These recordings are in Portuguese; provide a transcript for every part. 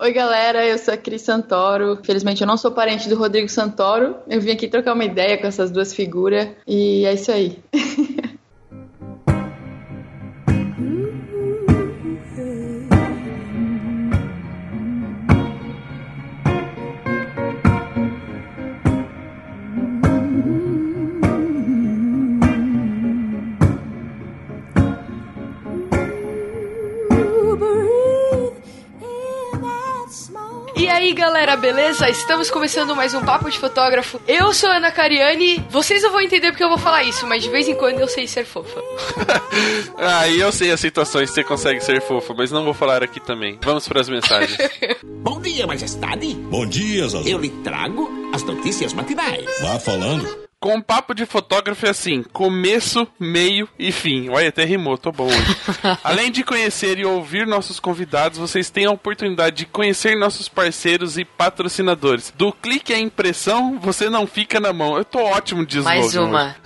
Oi, galera, eu sou a Cris Santoro. Felizmente eu não sou parente do Rodrigo Santoro. Eu vim aqui trocar uma ideia com essas duas figuras e é isso aí. beleza? Estamos começando mais um Papo de Fotógrafo. Eu sou Ana Cariani. Vocês não vão entender porque eu vou falar isso, mas de vez em quando eu sei ser fofa. ah, e eu sei as situações que você consegue ser fofa, mas não vou falar aqui também. Vamos para as mensagens. Bom dia, majestade. Bom dia, Zazu. Eu lhe trago as notícias matinais. Vá falando. Com um papo de fotógrafo é assim, começo, meio e fim. Olha, até rimou, tô bom hoje. Além de conhecer e ouvir nossos convidados, vocês têm a oportunidade de conhecer nossos parceiros e patrocinadores. Do clique à impressão, você não fica na mão. Eu tô ótimo de slogan. Mais uma.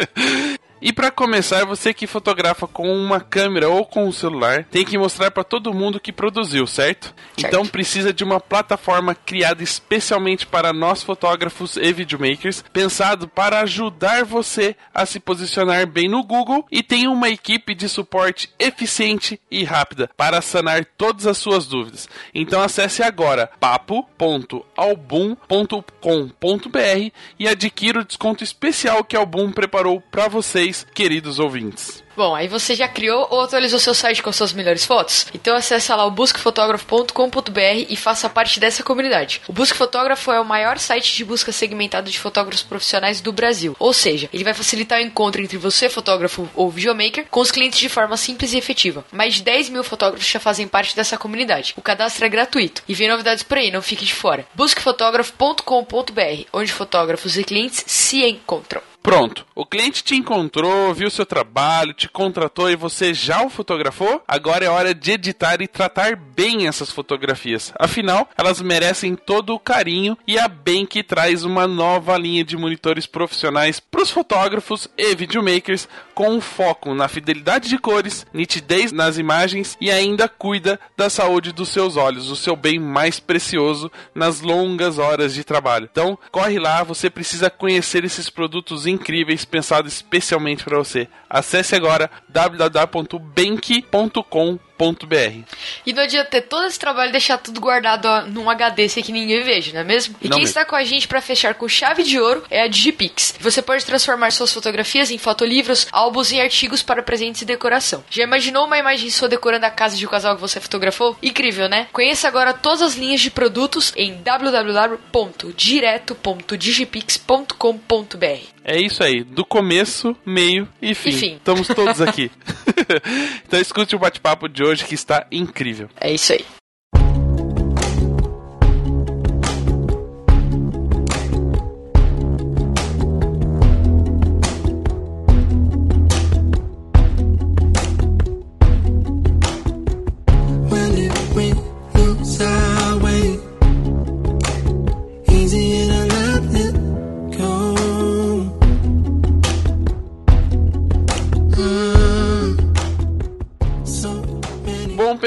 E para começar, você que fotografa com uma câmera ou com um celular, tem que mostrar para todo mundo que produziu, certo? certo? Então precisa de uma plataforma criada especialmente para nós fotógrafos e videomakers, pensado para ajudar você a se posicionar bem no Google e tem uma equipe de suporte eficiente e rápida para sanar todas as suas dúvidas. Então acesse agora papo.album.com.br e adquira o desconto especial que a Album preparou para vocês vocês, queridos ouvintes. Bom, aí você já criou ou atualizou seu site com suas melhores fotos? Então acesse lá o busquefotógrafo.com.br e faça parte dessa comunidade. O Busque Fotógrafo é o maior site de busca segmentado de fotógrafos profissionais do Brasil. Ou seja, ele vai facilitar o encontro entre você, fotógrafo ou videomaker, com os clientes de forma simples e efetiva. Mais de 10 mil fotógrafos já fazem parte dessa comunidade. O cadastro é gratuito. E vem novidades por aí, não fique de fora. Busquefotógrafo.com.br, onde fotógrafos e clientes se encontram. Pronto, o cliente te encontrou, viu seu trabalho, te contratou e você já o fotografou? Agora é hora de editar e tratar bem essas fotografias. Afinal, elas merecem todo o carinho e a Bank traz uma nova linha de monitores profissionais para os fotógrafos e videomakers com um foco na fidelidade de cores, nitidez nas imagens e ainda cuida da saúde dos seus olhos, o seu bem mais precioso nas longas horas de trabalho. Então, corre lá, você precisa conhecer esses produtos incríveis pensados especialmente para você. Acesse agora www.bank.com.br e não adianta ter todo esse trabalho e deixar tudo guardado ó, num HD sem que ninguém veja, não é mesmo? E não quem mesmo. está com a gente para fechar com chave de ouro é a Digipix. Você pode transformar suas fotografias em fotolivros, álbuns e artigos para presentes e decoração. Já imaginou uma imagem sua decorando a casa de um casal que você fotografou? Incrível, né? Conheça agora todas as linhas de produtos em www.direto.digipix.com.br. É isso aí, do começo, meio e fim. E fim. Estamos todos aqui. então escute o bate-papo de hoje que está incrível. É isso aí.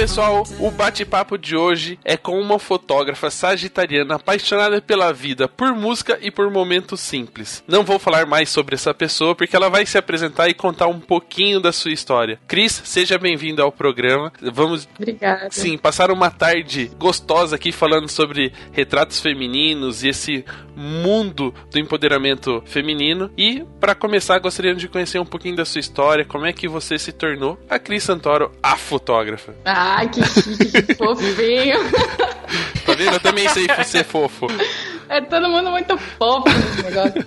Pessoal, o bate-papo de hoje é com uma fotógrafa sagitariana apaixonada pela vida, por música e por momentos simples. Não vou falar mais sobre essa pessoa porque ela vai se apresentar e contar um pouquinho da sua história. Cris, seja bem-vinda ao programa. Vamos, Obrigada. Sim, passar uma tarde gostosa aqui falando sobre retratos femininos e esse mundo do empoderamento feminino. E para começar, gostaria de conhecer um pouquinho da sua história, como é que você se tornou a Cris Santoro, a fotógrafa. Ai, que chique, que fofinho. Tá vendo? Eu também sei ser fofo. É todo mundo muito fofo nesse negócio.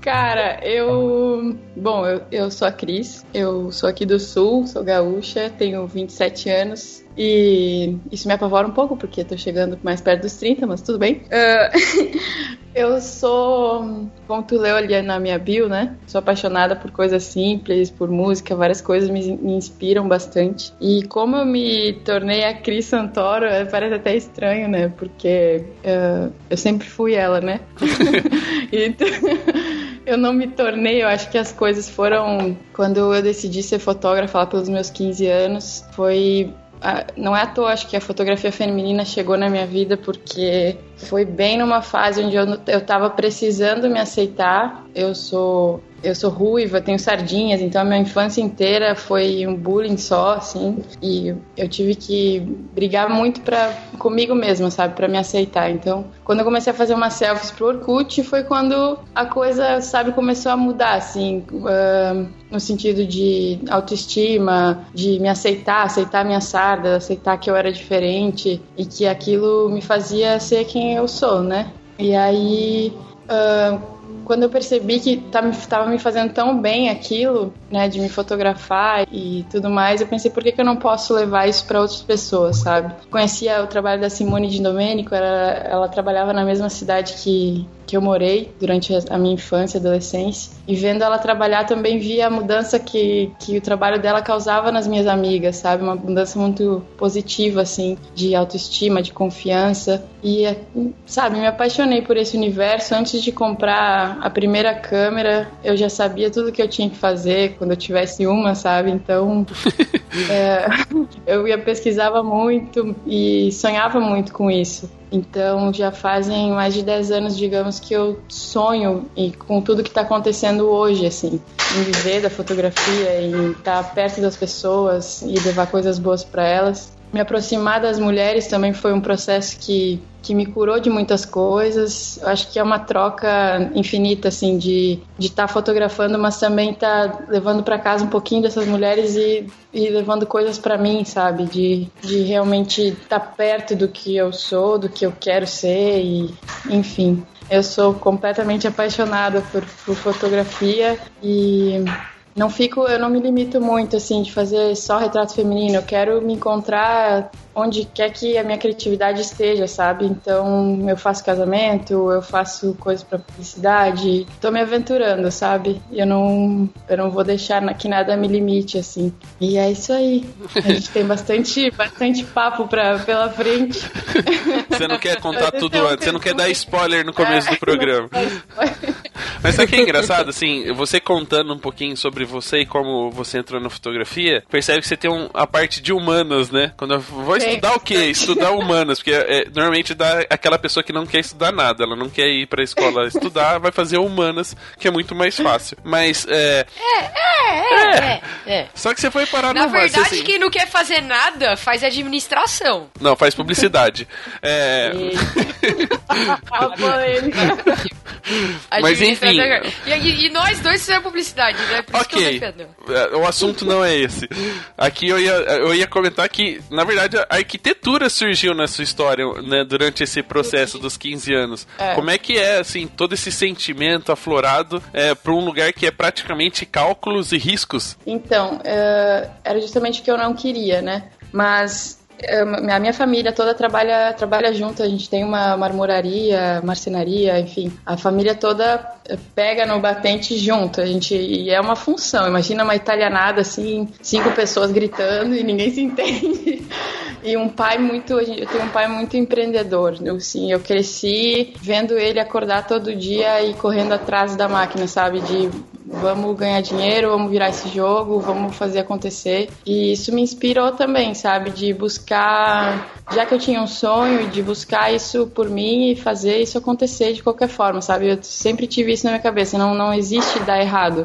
Cara, eu. Bom, eu, eu sou a Cris, eu sou aqui do Sul, sou gaúcha, tenho 27 anos. E isso me apavora um pouco, porque tô chegando mais perto dos 30, mas tudo bem. Uh, eu sou, como tu leu ali na minha bio, né? Sou apaixonada por coisas simples, por música, várias coisas me, me inspiram bastante. E como eu me tornei a Cris Santoro, é, parece até estranho, né? Porque uh, eu sempre fui ela, né? então, eu não me tornei, eu acho que as coisas foram. Quando eu decidi ser fotógrafa lá pelos meus 15 anos, foi não é à toa, acho que a fotografia feminina chegou na minha vida porque foi bem numa fase onde eu, eu tava precisando me aceitar. Eu sou eu sou ruiva, tenho sardinhas, então a minha infância inteira foi um bullying só, assim, e eu tive que brigar muito pra, comigo mesma, sabe, pra me aceitar. Então, quando eu comecei a fazer umas selfies pro Orkut, foi quando a coisa, sabe, começou a mudar, assim, ah, no sentido de autoestima, de me aceitar, aceitar minha sarda, aceitar que eu era diferente e que aquilo me fazia ser quem eu sou, né? E aí, ah, quando eu percebi que estava me fazendo tão bem aquilo, né, de me fotografar e tudo mais, eu pensei, por que, que eu não posso levar isso para outras pessoas, sabe? Conhecia o trabalho da Simone de Domenico, ela, ela trabalhava na mesma cidade que, que eu morei durante a minha infância e adolescência. E vendo ela trabalhar, também via a mudança que, que o trabalho dela causava nas minhas amigas, sabe? Uma mudança muito positiva, assim, de autoestima, de confiança. E, sabe, me apaixonei por esse universo. Antes de comprar a primeira câmera, eu já sabia tudo que eu tinha que fazer quando eu tivesse uma, sabe? Então, é, eu ia pesquisava muito e sonhava muito com isso. Então já fazem mais de 10 anos, digamos, que eu sonho e com tudo que está acontecendo hoje, assim, em viver da fotografia, em estar perto das pessoas e levar coisas boas para elas. Me aproximar das mulheres também foi um processo que, que me curou de muitas coisas. Eu acho que é uma troca infinita, assim, de de estar fotografando, mas também estar tá levando para casa um pouquinho dessas mulheres e, e levando coisas para mim, sabe? De, de realmente estar tá perto do que eu sou, do que eu quero ser e, enfim. Eu sou completamente apaixonada por, por fotografia e não fico, eu não me limito muito assim de fazer só retrato feminino. Eu quero me encontrar onde quer que a minha criatividade esteja, sabe? Então eu faço casamento, eu faço coisas para publicidade, tô me aventurando, sabe? Eu não, eu não vou deixar que nada me limite assim. E é isso aí. A gente tem bastante, bastante papo pra, pela frente. Você não quer contar tudo antes, você não quer dar spoiler no começo do programa. Mas sabe o que é engraçado? Assim, você contando um pouquinho sobre você e como você entrou na fotografia, percebe que você tem um, a parte de humanas, né? Quando eu vou estudar o quê? Estudar humanas, porque é, normalmente dá aquela pessoa que não quer estudar nada, ela não quer ir pra escola estudar, vai fazer humanas, que é muito mais fácil. Mas é. É, é, é. é, é. Só que você foi parar Na no verdade, assim... quem não quer fazer nada faz administração. Não, faz publicidade. é. Mas enfim. E, e, e, nós dois fizemos publicidade, né? Por ok. O assunto não é esse. Aqui eu ia, eu ia comentar que, na verdade, a arquitetura surgiu nessa história, né? Durante esse processo dos 15 anos. É. Como é que é, assim, todo esse sentimento aflorado é, para um lugar que é praticamente cálculos e riscos? Então, uh, era justamente o que eu não queria, né? Mas a minha família toda trabalha, trabalha junto, a gente tem uma marmoraria, marcenaria, enfim, a família toda pega no batente junto, a gente, e é uma função, imagina uma italianada assim, cinco pessoas gritando e ninguém se entende, e um pai muito, eu tenho um pai muito empreendedor, assim, eu cresci vendo ele acordar todo dia e correndo atrás da máquina, sabe, de vamos ganhar dinheiro, vamos virar esse jogo, vamos fazer acontecer. E isso me inspirou também, sabe? De buscar, já que eu tinha um sonho, de buscar isso por mim e fazer isso acontecer de qualquer forma, sabe? Eu sempre tive isso na minha cabeça, não, não existe dar errado.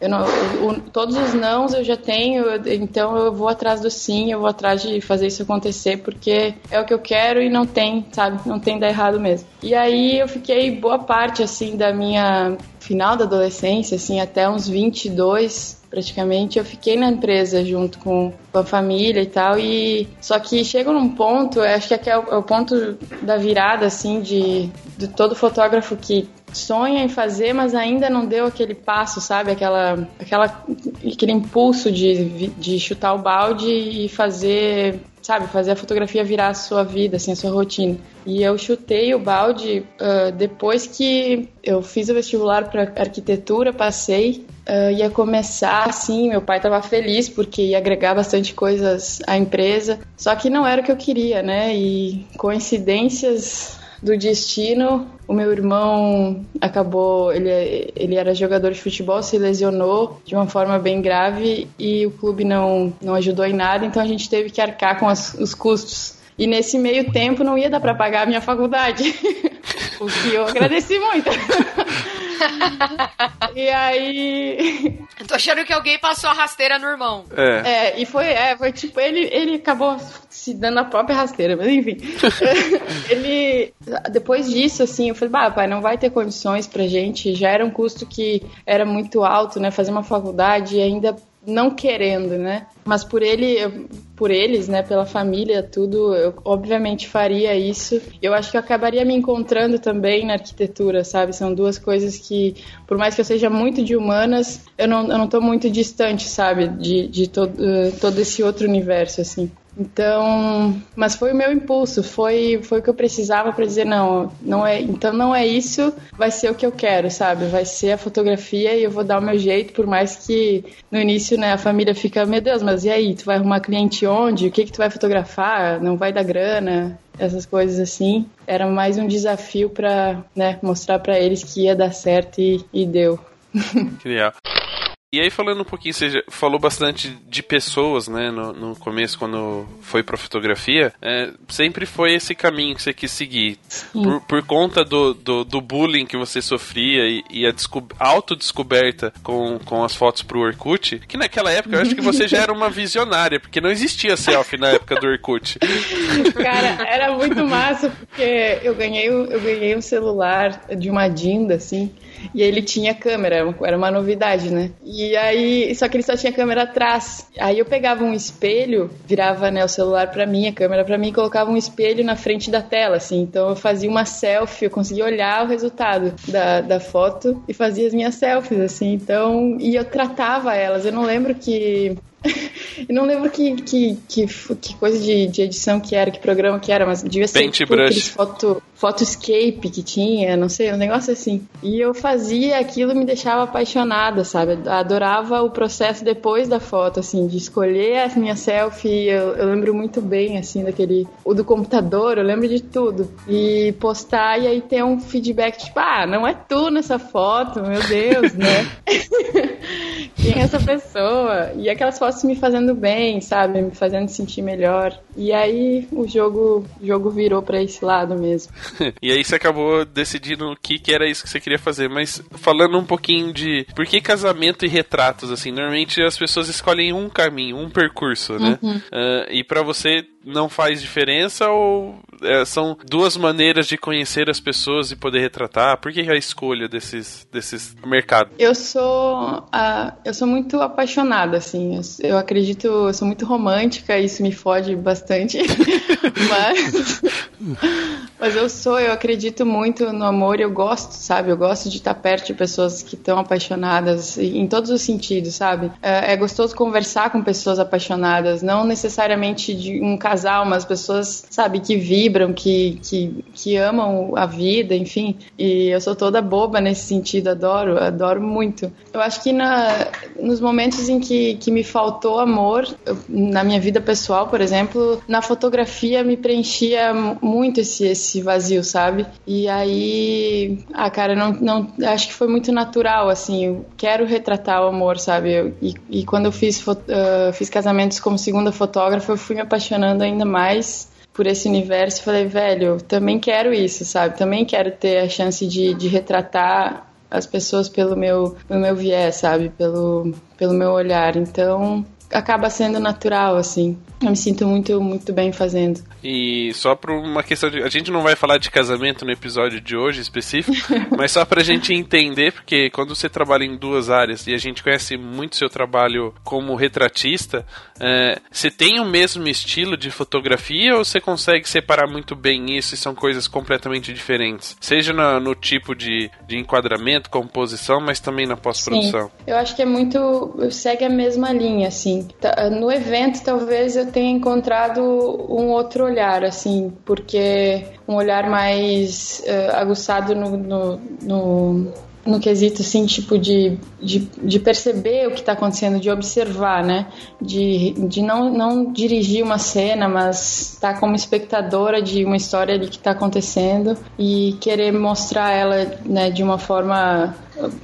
Não, todos os nãos eu já tenho, então eu vou atrás do sim, eu vou atrás de fazer isso acontecer, porque é o que eu quero e não tem, sabe? Não tem dar errado mesmo. E aí eu fiquei boa parte, assim, da minha final da adolescência, assim, até uns 22, praticamente, eu fiquei na empresa junto com, a família e tal, e só que chega num ponto, acho que é o, é o ponto da virada, assim, de, de todo fotógrafo que sonha em fazer, mas ainda não deu aquele passo, sabe? Aquela, aquela, aquele impulso de, de chutar o balde e fazer, sabe? Fazer a fotografia virar a sua vida, assim, a sua rotina. E eu chutei o balde uh, depois que eu fiz o vestibular para arquitetura, passei, uh, ia começar assim. Meu pai estava feliz porque ia agregar bastante coisas à empresa, só que não era o que eu queria, né? E coincidências do destino, o meu irmão acabou, ele, ele era jogador de futebol, se lesionou de uma forma bem grave e o clube não, não ajudou em nada, então a gente teve que arcar com as, os custos. E nesse meio tempo não ia dar para pagar a minha faculdade, o que eu agradeci muito. e aí. Eu tô achando que alguém passou a rasteira no irmão. É. É, e foi, é, foi tipo, ele, ele acabou se dando a própria rasteira, mas enfim. ele. Depois disso, assim, eu falei, bah, pai, não vai ter condições pra gente. Já era um custo que era muito alto, né? Fazer uma faculdade e ainda não querendo, né? Mas por ele, por eles, né, pela família, tudo, eu obviamente faria isso. Eu acho que eu acabaria me encontrando também na arquitetura, sabe? São duas coisas que, por mais que eu seja muito de humanas, eu não, eu não muito distante, sabe? De, de todo, todo esse outro universo, assim. Então, mas foi o meu impulso, foi, foi o que eu precisava para dizer não, não é, então não é isso, vai ser o que eu quero, sabe? Vai ser a fotografia e eu vou dar o meu jeito, por mais que no início, né, a família fica, meu Deus, mas e aí, tu vai arrumar cliente onde? O que que tu vai fotografar? Não vai dar grana? Essas coisas assim. Era mais um desafio para, né, mostrar para eles que ia dar certo e, e deu. Criar. E aí, falando um pouquinho, você já falou bastante de pessoas, né, no, no começo, quando foi pra fotografia. É, sempre foi esse caminho que você quis seguir. Por, por, conta do, do, do, bullying que você sofria e, e a autodescoberta com, com as fotos pro Orkut, que naquela época eu acho que você já era uma visionária, porque não existia selfie na época do Orkut. Cara, era muito massa, porque eu ganhei, eu ganhei um celular de uma Dinda, assim, e ele tinha câmera, era uma novidade, né? E aí, só que ele só tinha câmera atrás. Aí eu pegava um espelho, virava né, o celular para mim, a câmera para mim, e colocava um espelho na frente da tela, assim. Então eu fazia uma selfie, eu conseguia olhar o resultado da, da foto e fazia as minhas selfies, assim. Então, e eu tratava elas. Eu não lembro que eu não lembro que, que, que, que coisa de, de, edição que era, que programa que era, mas devia ser Paint tipo, aqueles foto, photoscape que tinha, não sei, um negócio assim. E eu fazia aquilo me deixava apaixonada, sabe? Adorava o processo depois da foto, assim, de escolher a minha selfie. Eu, eu lembro muito bem, assim, daquele. O do computador, eu lembro de tudo. E postar e aí ter um feedback, tipo, ah, não é tu nessa foto, meu Deus, né? Quem é essa pessoa? E aquelas fotos me fazendo bem, sabe? Me fazendo sentir melhor. E aí o jogo, o jogo virou para esse lado mesmo. e aí você acabou decidindo o que, que era isso que você queria fazer. Mas falando um pouquinho de por que casamento e retratos, assim, normalmente as pessoas escolhem um caminho, um percurso, né? Uhum. Uh, e para você não faz diferença ou é, são duas maneiras de conhecer as pessoas e poder retratar? Por que a escolha desses, desses mercados? Eu sou eu sou muito apaixonada, assim. Eu, eu, acredito, eu sou muito romântica, isso me fode bastante. mas, mas eu sou, eu acredito muito no amor, eu gosto, sabe? Eu gosto de estar perto de pessoas que estão apaixonadas em todos os sentidos, sabe? É, é gostoso conversar com pessoas apaixonadas, não necessariamente de um caso casal, umas pessoas, sabe, que vibram, que, que, que amam a vida, enfim. E eu sou toda boba nesse sentido, adoro, adoro muito. Eu acho que na, nos momentos em que, que me faltou amor, eu, na minha vida pessoal, por exemplo, na fotografia me preenchia muito esse, esse vazio, sabe? E aí, ah, cara, não, não, acho que foi muito natural, assim, eu quero retratar o amor, sabe? Eu, e, e quando eu fiz, uh, fiz casamentos como segunda fotógrafa, eu fui me apaixonando ainda mais por esse universo. Falei, velho, também quero isso, sabe? Também quero ter a chance de, de retratar as pessoas pelo meu, pelo meu viés, sabe? Pelo, pelo meu olhar. Então, acaba sendo natural, assim. Eu me sinto muito, muito bem fazendo. E só por uma questão de. A gente não vai falar de casamento no episódio de hoje específico, mas só pra gente entender, porque quando você trabalha em duas áreas e a gente conhece muito seu trabalho como retratista, é, você tem o mesmo estilo de fotografia ou você consegue separar muito bem isso e são coisas completamente diferentes? Seja no, no tipo de, de enquadramento, composição, mas também na pós-produção. Eu acho que é muito. segue a mesma linha, assim. Tá, no evento, talvez eu tenha encontrado um outro olhar, assim, porque um olhar mais uh, aguçado no, no, no no quesito, assim, tipo, de, de, de perceber o que está acontecendo, de observar, né? De, de não, não dirigir uma cena, mas estar tá como espectadora de uma história ali que está acontecendo e querer mostrar ela, né, de uma forma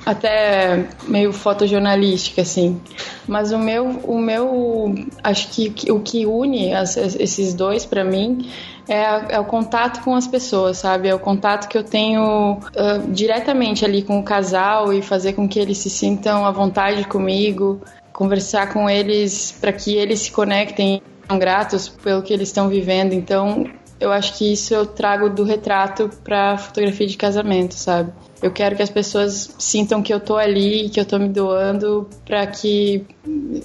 até meio fotojornalística, assim. Mas o meu, o meu, acho que o que une as, esses dois para mim é, é, o contato com as pessoas, sabe? É o contato que eu tenho uh, diretamente ali com o casal e fazer com que eles se sintam à vontade comigo, conversar com eles para que eles se conectem, gratos pelo que eles estão vivendo. Então, eu acho que isso eu trago do retrato para fotografia de casamento, sabe? Eu quero que as pessoas sintam que eu tô ali, que eu tô me doando para que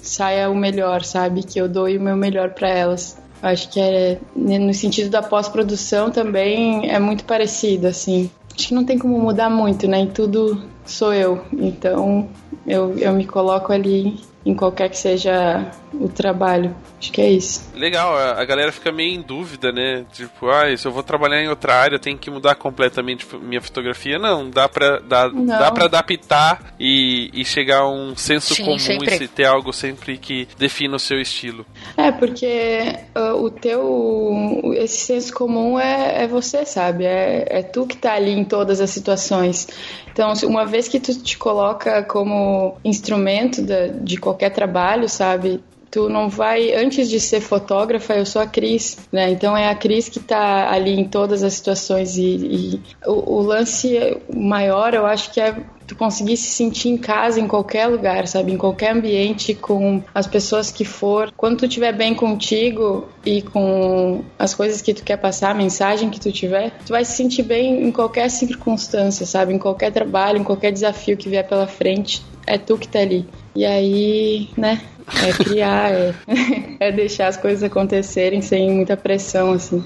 saia o melhor, sabe? Que eu doe o meu melhor para elas. Acho que é no sentido da pós-produção também é muito parecido, assim. Acho que não tem como mudar muito, né? E tudo sou eu. Então eu, eu me coloco ali em qualquer que seja o trabalho. Acho que é isso. Legal, a galera fica meio em dúvida, né? Tipo, ah, se eu vou trabalhar em outra área, eu tenho que mudar completamente minha fotografia. Não, dá pra, dá, Não. Dá pra adaptar e, e chegar a um senso Sim, comum sempre. e ter algo sempre que defina o seu estilo. É, porque uh, o teu. Esse senso comum é, é você, sabe? É, é tu que tá ali em todas as situações. Então, uma vez que tu te coloca como instrumento de, de qualquer trabalho, sabe? Tu não vai antes de ser fotógrafa eu sou a Cris né? Então é a Cris que tá ali em todas as situações e, e o, o, lance maior eu acho que é tu conseguir se sentir em casa em qualquer lugar sabe? Em qualquer ambiente com as pessoas que for. Quando tu estiver bem contigo e com as coisas que tu quer passar a mensagem que tu tiver tu vai se sentir bem em qualquer circunstância sabe? Em qualquer trabalho em qualquer desafio que vier pela frente é tu que tá ali e aí né é criar, é, é deixar as coisas acontecerem sem muita pressão, assim.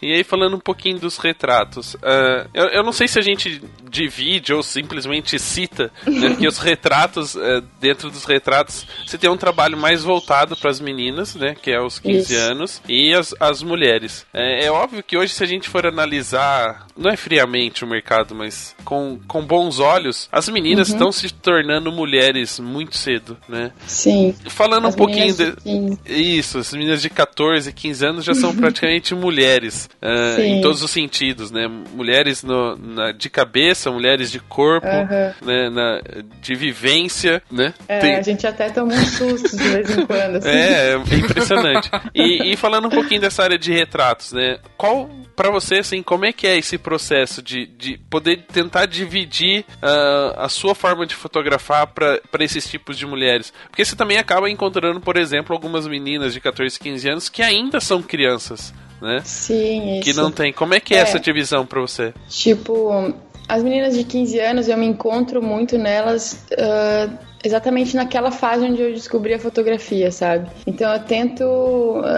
E aí, falando um pouquinho dos retratos, uh, eu, eu, não sei se a gente divide ou simplesmente cita né, que os retratos, uh, dentro dos retratos, você tem um trabalho mais voltado para as meninas, né, que é os 15 Isso. anos, e as, as mulheres. É, é, óbvio que hoje, se a gente for analisar, não é friamente o mercado, mas com, com bons olhos, as meninas uhum. estão se tornando mulheres muito cedo, né? Sim. Falando as um pouquinho de. de Isso, as meninas de 14, 15 anos já são praticamente mulheres uh, em todos os sentidos, né? Mulheres no, na, de cabeça, mulheres de corpo, uhum. né? Na, de vivência, né? É, Tem... a gente até toma um susto de vez em quando. Assim. É, é impressionante. e, e falando um pouquinho dessa área de retratos, né? Qual para você, assim, como é que é esse processo de, de poder tentar dividir uh, a sua forma de fotografar para esses tipos de mulheres? Porque você também acaba encontrando, por exemplo, algumas meninas de 14, 15 anos que ainda são crianças né? Sim, isso. Que não tem. Como é que é, é essa divisão para você? Tipo, as meninas de 15 anos, eu me encontro muito nelas uh, exatamente naquela fase onde eu descobri a fotografia, sabe? Então eu tento.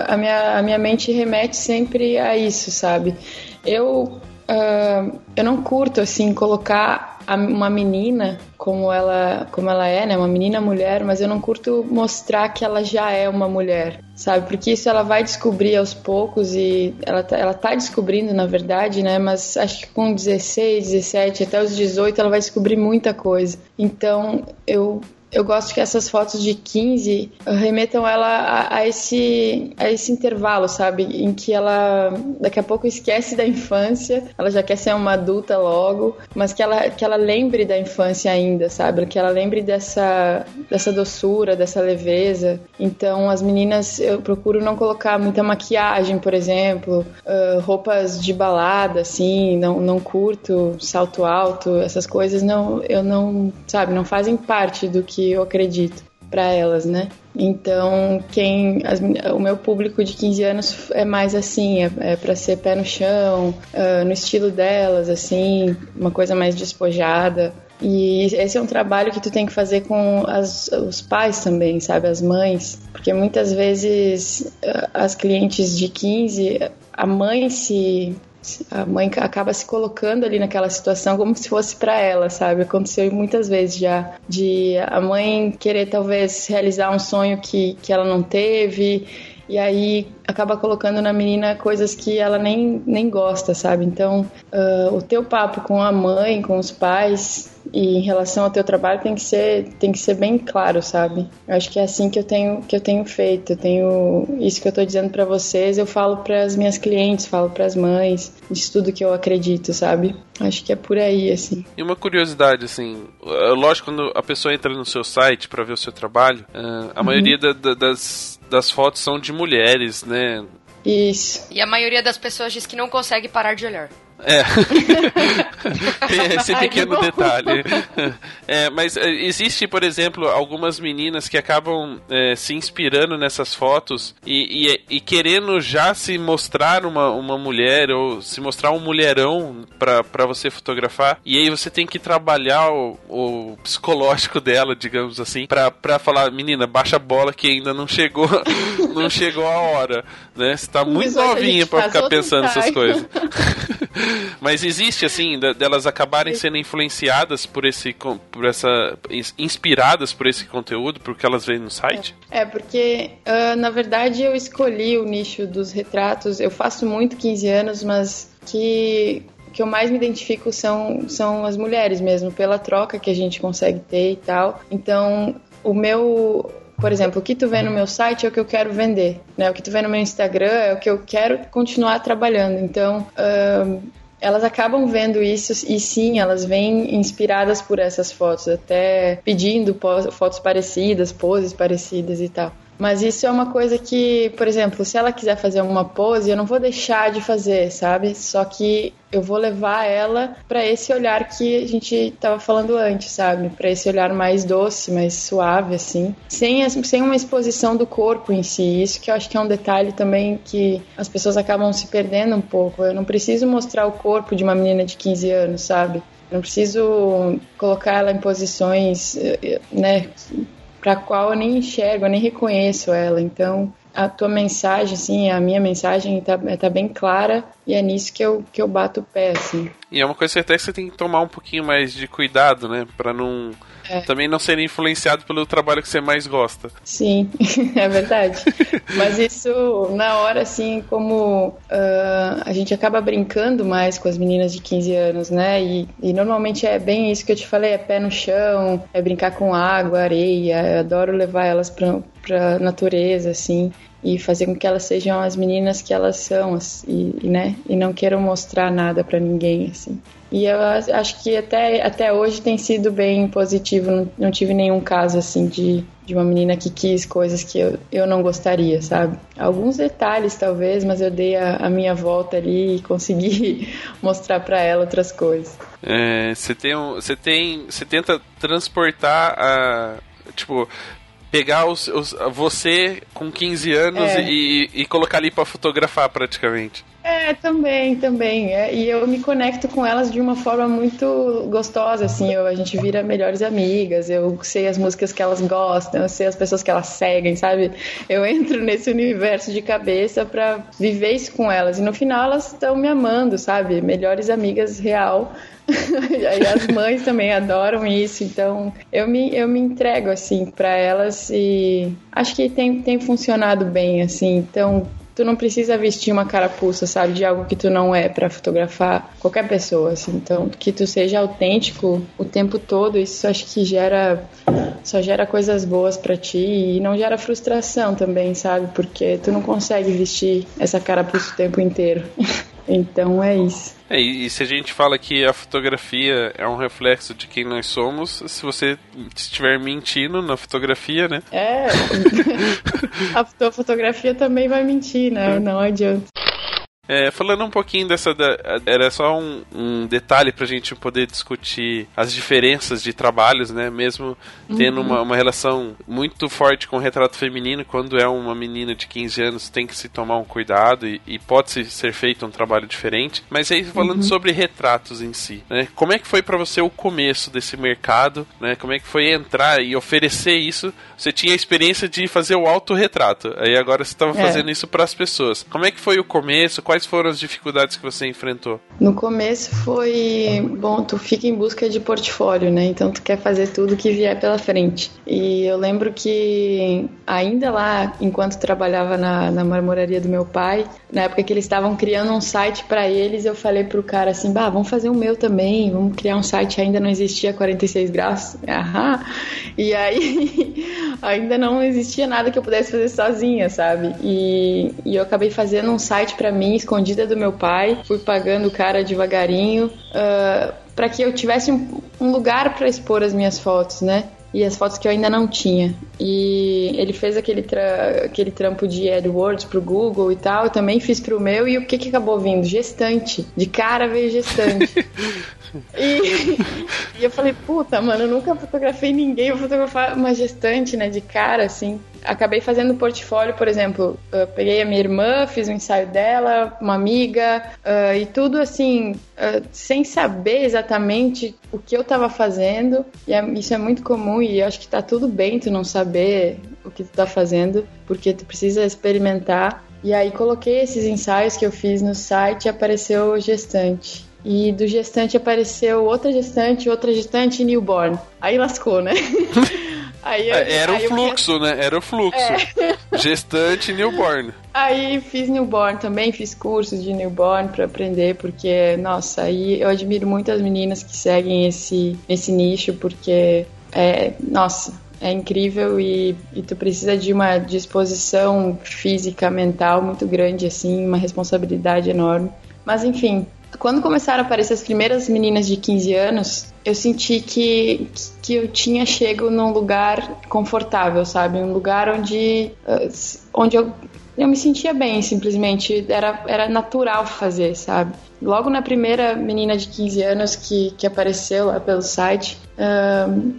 A minha, a minha mente remete sempre a isso, sabe? Eu. Eu não curto assim colocar uma menina como ela, como ela é, né? Uma menina mulher, mas eu não curto mostrar que ela já é uma mulher, sabe? Porque isso ela vai descobrir aos poucos e ela tá, ela tá descobrindo, na verdade, né? Mas acho que com 16, 17, até os 18 ela vai descobrir muita coisa. Então eu eu gosto que essas fotos de 15 remetam ela a, a, esse, a esse intervalo, sabe? Em que ela daqui a pouco esquece da infância, ela já quer ser uma adulta logo, mas que ela, que ela lembre da infância ainda, sabe? Que ela lembre dessa, dessa doçura, dessa leveza. Então, as meninas, eu procuro não colocar muita maquiagem, por exemplo, uh, roupas de balada, assim, não, não curto, salto alto, essas coisas, não, eu não, sabe, não fazem parte do que que eu acredito para elas, né? Então, quem as, o meu público de 15 anos é mais assim, é, é para ser pé no chão, uh, no estilo delas, assim, uma coisa mais despojada. E esse é um trabalho que tu tem que fazer com as, os pais também, sabe? As mães. Porque muitas vezes as clientes de 15, a mãe se a mãe acaba se colocando ali naquela situação como se fosse para ela, sabe? Aconteceu muitas vezes já de a mãe querer talvez realizar um sonho que, que ela não teve e aí acaba colocando na menina coisas que ela nem, nem gosta, sabe? Então, uh, o teu papo com a mãe, com os pais, e em relação ao teu trabalho tem que ser tem que ser bem claro, sabe? Eu acho que é assim que eu tenho que eu tenho feito. Eu tenho isso que eu tô dizendo para vocês, eu falo para as minhas clientes, falo para as mães, de tudo que eu acredito, sabe? Acho que é por aí assim. E uma curiosidade assim, é lógico quando a pessoa entra no seu site para ver o seu trabalho, é, a uhum. maioria da, da, das das fotos são de mulheres, né? Isso. E a maioria das pessoas diz que não consegue parar de olhar. É. Tem esse pequeno Ai, detalhe. É, mas é, existe, por exemplo, algumas meninas que acabam é, se inspirando nessas fotos e, e, e, querendo já se mostrar uma, uma mulher ou se mostrar um mulherão para você fotografar. E aí você tem que trabalhar o, o psicológico dela, digamos assim, para falar, menina, baixa a bola que ainda não chegou, não chegou a hora, né? Você tá muito novinha para ficar pensando essas coisas. Mas existe, assim, delas acabarem sendo influenciadas por esse. por essa. inspiradas por esse conteúdo, porque elas veem no site? É, porque, uh, na verdade, eu escolhi o nicho dos retratos. Eu faço muito 15 anos, mas que que eu mais me identifico são, são as mulheres mesmo, pela troca que a gente consegue ter e tal. Então, o meu. Por exemplo, o que tu vê no meu site é o que eu quero vender, né? O que tu vê no meu Instagram é o que eu quero continuar trabalhando. Então, elas acabam vendo isso e sim, elas vêm inspiradas por essas fotos, até pedindo fotos parecidas, poses parecidas e tal. Mas isso é uma coisa que, por exemplo, se ela quiser fazer uma pose, eu não vou deixar de fazer, sabe? Só que eu vou levar ela para esse olhar que a gente estava falando antes, sabe? Para esse olhar mais doce, mais suave, assim, sem, sem uma exposição do corpo em si. Isso que eu acho que é um detalhe também que as pessoas acabam se perdendo um pouco. Eu não preciso mostrar o corpo de uma menina de 15 anos, sabe? Não preciso colocar ela em posições, eh, né, para qual eu nem enxergo, eu nem reconheço ela. Então, a tua mensagem, assim, a minha mensagem tá, tá bem clara e é nisso que eu, que eu bato o pé, assim. E é uma coisa que até que você tem que tomar um pouquinho mais de cuidado, né? Pra não. É. Também não ser influenciado pelo trabalho que você mais gosta. Sim, é verdade. Mas isso, na hora, assim, como uh, a gente acaba brincando mais com as meninas de 15 anos, né? E, e, normalmente é bem isso que eu te falei: é pé no chão, é brincar com água, areia. Eu adoro levar elas pra, pra natureza, assim e fazer com que elas sejam as meninas que elas são e, né e não queiram mostrar nada para ninguém assim. E eu acho que até, até hoje tem sido bem positivo não, não tive nenhum caso assim de, de uma menina que quis coisas que eu, eu não gostaria sabe? Alguns detalhes talvez mas eu dei a, a minha volta ali e consegui mostrar para ela outras coisas. É, você tem você tem você tenta transportar a tipo pegar os, os, você com 15 anos é. e, e colocar ali para fotografar praticamente. É, também, também. É, e eu me conecto com elas de uma forma muito gostosa, assim. Eu, a gente vira melhores amigas. Eu sei as músicas que elas gostam, eu sei as pessoas que elas seguem, sabe? Eu entro nesse universo de cabeça para viver isso com elas. E no final elas estão me amando, sabe? Melhores amigas real. e as mães também adoram isso, então eu me, eu me entrego assim para elas e acho que tem, tem funcionado bem assim. Então tu não precisa vestir uma carapuça, sabe, de algo que tu não é para fotografar qualquer pessoa, assim. Então, que tu seja autêntico o tempo todo, isso acho que gera só gera coisas boas para ti e não gera frustração também, sabe? Porque tu não consegue vestir essa carapuça o tempo inteiro. então é isso. É, e se a gente fala que a fotografia é um reflexo de quem nós somos, se você estiver mentindo na fotografia, né? É. a tua fotografia também vai mentir, né? Não adianta. É, falando um pouquinho dessa. Da, era só um, um detalhe pra gente poder discutir as diferenças de trabalhos, né? Mesmo tendo uhum. uma, uma relação muito forte com o retrato feminino, quando é uma menina de 15 anos, tem que se tomar um cuidado e, e pode -se ser feito um trabalho diferente. Mas aí, falando uhum. sobre retratos em si, né? Como é que foi para você o começo desse mercado, né? Como é que foi entrar e oferecer isso? Você tinha a experiência de fazer o autorretrato, aí agora você estava é. fazendo isso para as pessoas. Como é que foi o começo? Quais Quais foram as dificuldades que você enfrentou? No começo foi, bom, tu fica em busca de portfólio, né? Então tu quer fazer tudo que vier pela frente. E eu lembro que ainda lá, enquanto trabalhava na, na marmoraria do meu pai, na época que eles estavam criando um site para eles, eu falei pro cara assim, bah, vamos fazer o meu também, vamos criar um site, ainda não existia 46 graus. Aham. E aí ainda não existia nada que eu pudesse fazer sozinha, sabe? E, e eu acabei fazendo um site para mim, escondida do meu pai, fui pagando o cara devagarinho, uh, para que eu tivesse um, um lugar para expor as minhas fotos, né? e as fotos que eu ainda não tinha. E ele fez aquele, tra aquele trampo de AdWords pro Google e tal, eu também fiz pro meu, e o que que acabou vindo? Gestante. De cara veio gestante. e, e, eu falei, puta, mano, eu nunca fotografei ninguém, vou fotografar uma gestante, né, de cara, assim. Acabei fazendo portfólio, por exemplo, peguei a minha irmã, fiz um ensaio dela, uma amiga, uh, e tudo assim, uh, sem saber exatamente o que eu tava fazendo, e é, isso é muito comum, e acho que tá tudo bem tu não saber o que tu tá fazendo, porque tu precisa experimentar. E aí coloquei esses ensaios que eu fiz no site e apareceu gestante. E do gestante apareceu outra gestante, outra gestante e newborn. Aí lascou, né? Aí eu, Era aí o fluxo, eu... né? Era o fluxo. É. Gestante e newborn. Aí fiz newborn também, fiz cursos de newborn para aprender, porque, nossa, aí eu admiro muito as meninas que seguem esse, esse nicho, porque, é, nossa, é incrível e, e, tu precisa de uma disposição física, mental muito grande, assim, uma responsabilidade enorme. Mas enfim, quando começaram a aparecer as primeiras meninas de 15 anos, eu senti que, que eu tinha chego num lugar confortável, sabe? Um lugar onde, eh, onde eu, eu me sentia bem, simplesmente. Era, era natural fazer, sabe? Logo na primeira menina de 15 anos que, que apareceu lá pelo site,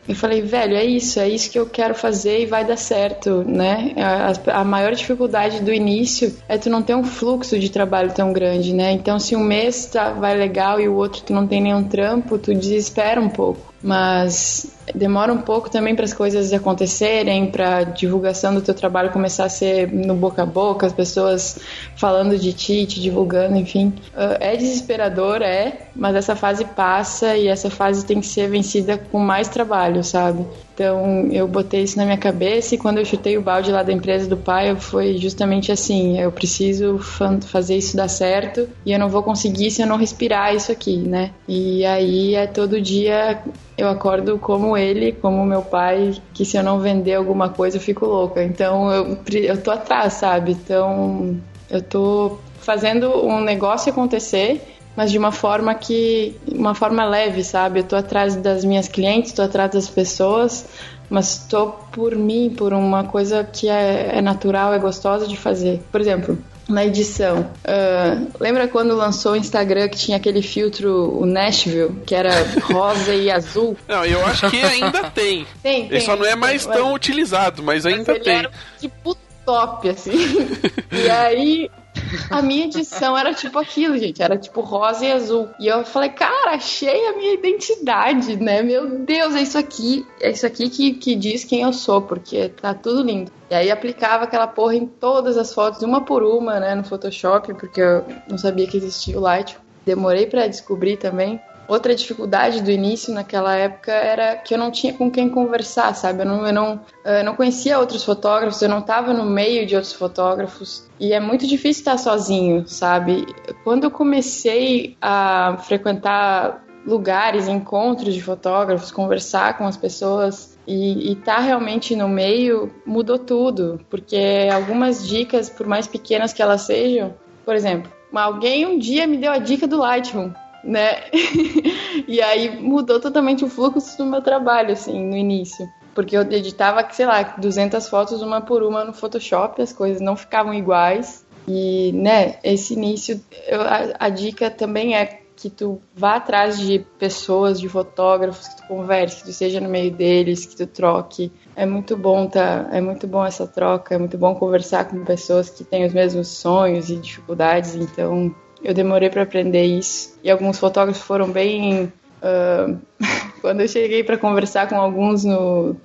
eu falei, velho, é isso, é isso que eu quero fazer e vai dar certo, né? A, a, maior dificuldade do início é tu não ter um fluxo de trabalho tão grande, né? Então, se um mês tá, vai legal e o outro tu não tem nenhum trampo, tu desespera um pouco mas demora um pouco também para as coisas acontecerem, para divulgação do teu trabalho começar a ser no boca a boca, as pessoas falando de ti, te divulgando, enfim. Ah, é desesperador, é, mas essa fase passa e essa fase tem que ser vencida com mais trabalho, sabe? Então eu botei isso na minha cabeça e quando eu chutei o balde lá da empresa do pai, foi justamente assim: eu preciso fazer isso dar certo e eu não vou conseguir se eu não respirar isso aqui, né? E aí é todo dia eu acordo como ele, como meu pai, que se eu não vender alguma coisa eu fico louca. Então eu, eu tô atrás, sabe? Então eu tô fazendo um negócio acontecer mas de uma forma que uma forma leve, sabe? Eu tô atrás das minhas clientes, tô atrás das pessoas, mas tô por mim, por uma coisa que é, é natural, é gostosa de fazer. Por exemplo, na edição. Uh, lembra quando lançou o Instagram que tinha aquele filtro, o Nashville, que era rosa e azul? Não, eu acho que ainda tem. Tem, tem. Ele só não é mais tem, tão mas... utilizado, mas ainda mas tem. Era tipo top, assim. e aí a minha edição era tipo aquilo, gente. Era tipo rosa e azul. E eu falei, cara, achei a minha identidade, né? Meu Deus, é isso aqui. É isso aqui que, que diz quem eu sou, porque tá tudo lindo. E aí aplicava aquela porra em todas as fotos, uma por uma, né, no Photoshop, porque eu não sabia que existia o Lightroom. Demorei para descobrir também. Outra dificuldade do início naquela época era que eu não tinha com quem conversar, sabe? Eu não, eu não, eu não conhecia outros fotógrafos, eu não estava no meio de outros fotógrafos. E é muito difícil estar sozinho, sabe? Quando eu comecei a frequentar lugares, encontros de fotógrafos, conversar com as pessoas e estar tá realmente no meio, mudou tudo. Porque algumas dicas, por mais pequenas que elas sejam, por exemplo, alguém um dia me deu a dica do Lightroom né? e aí mudou totalmente o fluxo do meu trabalho, assim, no início. Porque eu editava, sei lá, 200 fotos uma por uma no Photoshop, as coisas não ficavam iguais. E, né, esse início, eu, a, a dica também é que tu vá atrás de pessoas, de fotógrafos, que tu converse, que tu seja no meio deles, que tu troque. É muito bom, tá? É muito bom essa troca, é muito bom conversar com pessoas que têm os mesmos sonhos e dificuldades, então eu demorei para aprender isso. E alguns fotógrafos foram bem. Uh, quando eu cheguei para conversar com alguns no,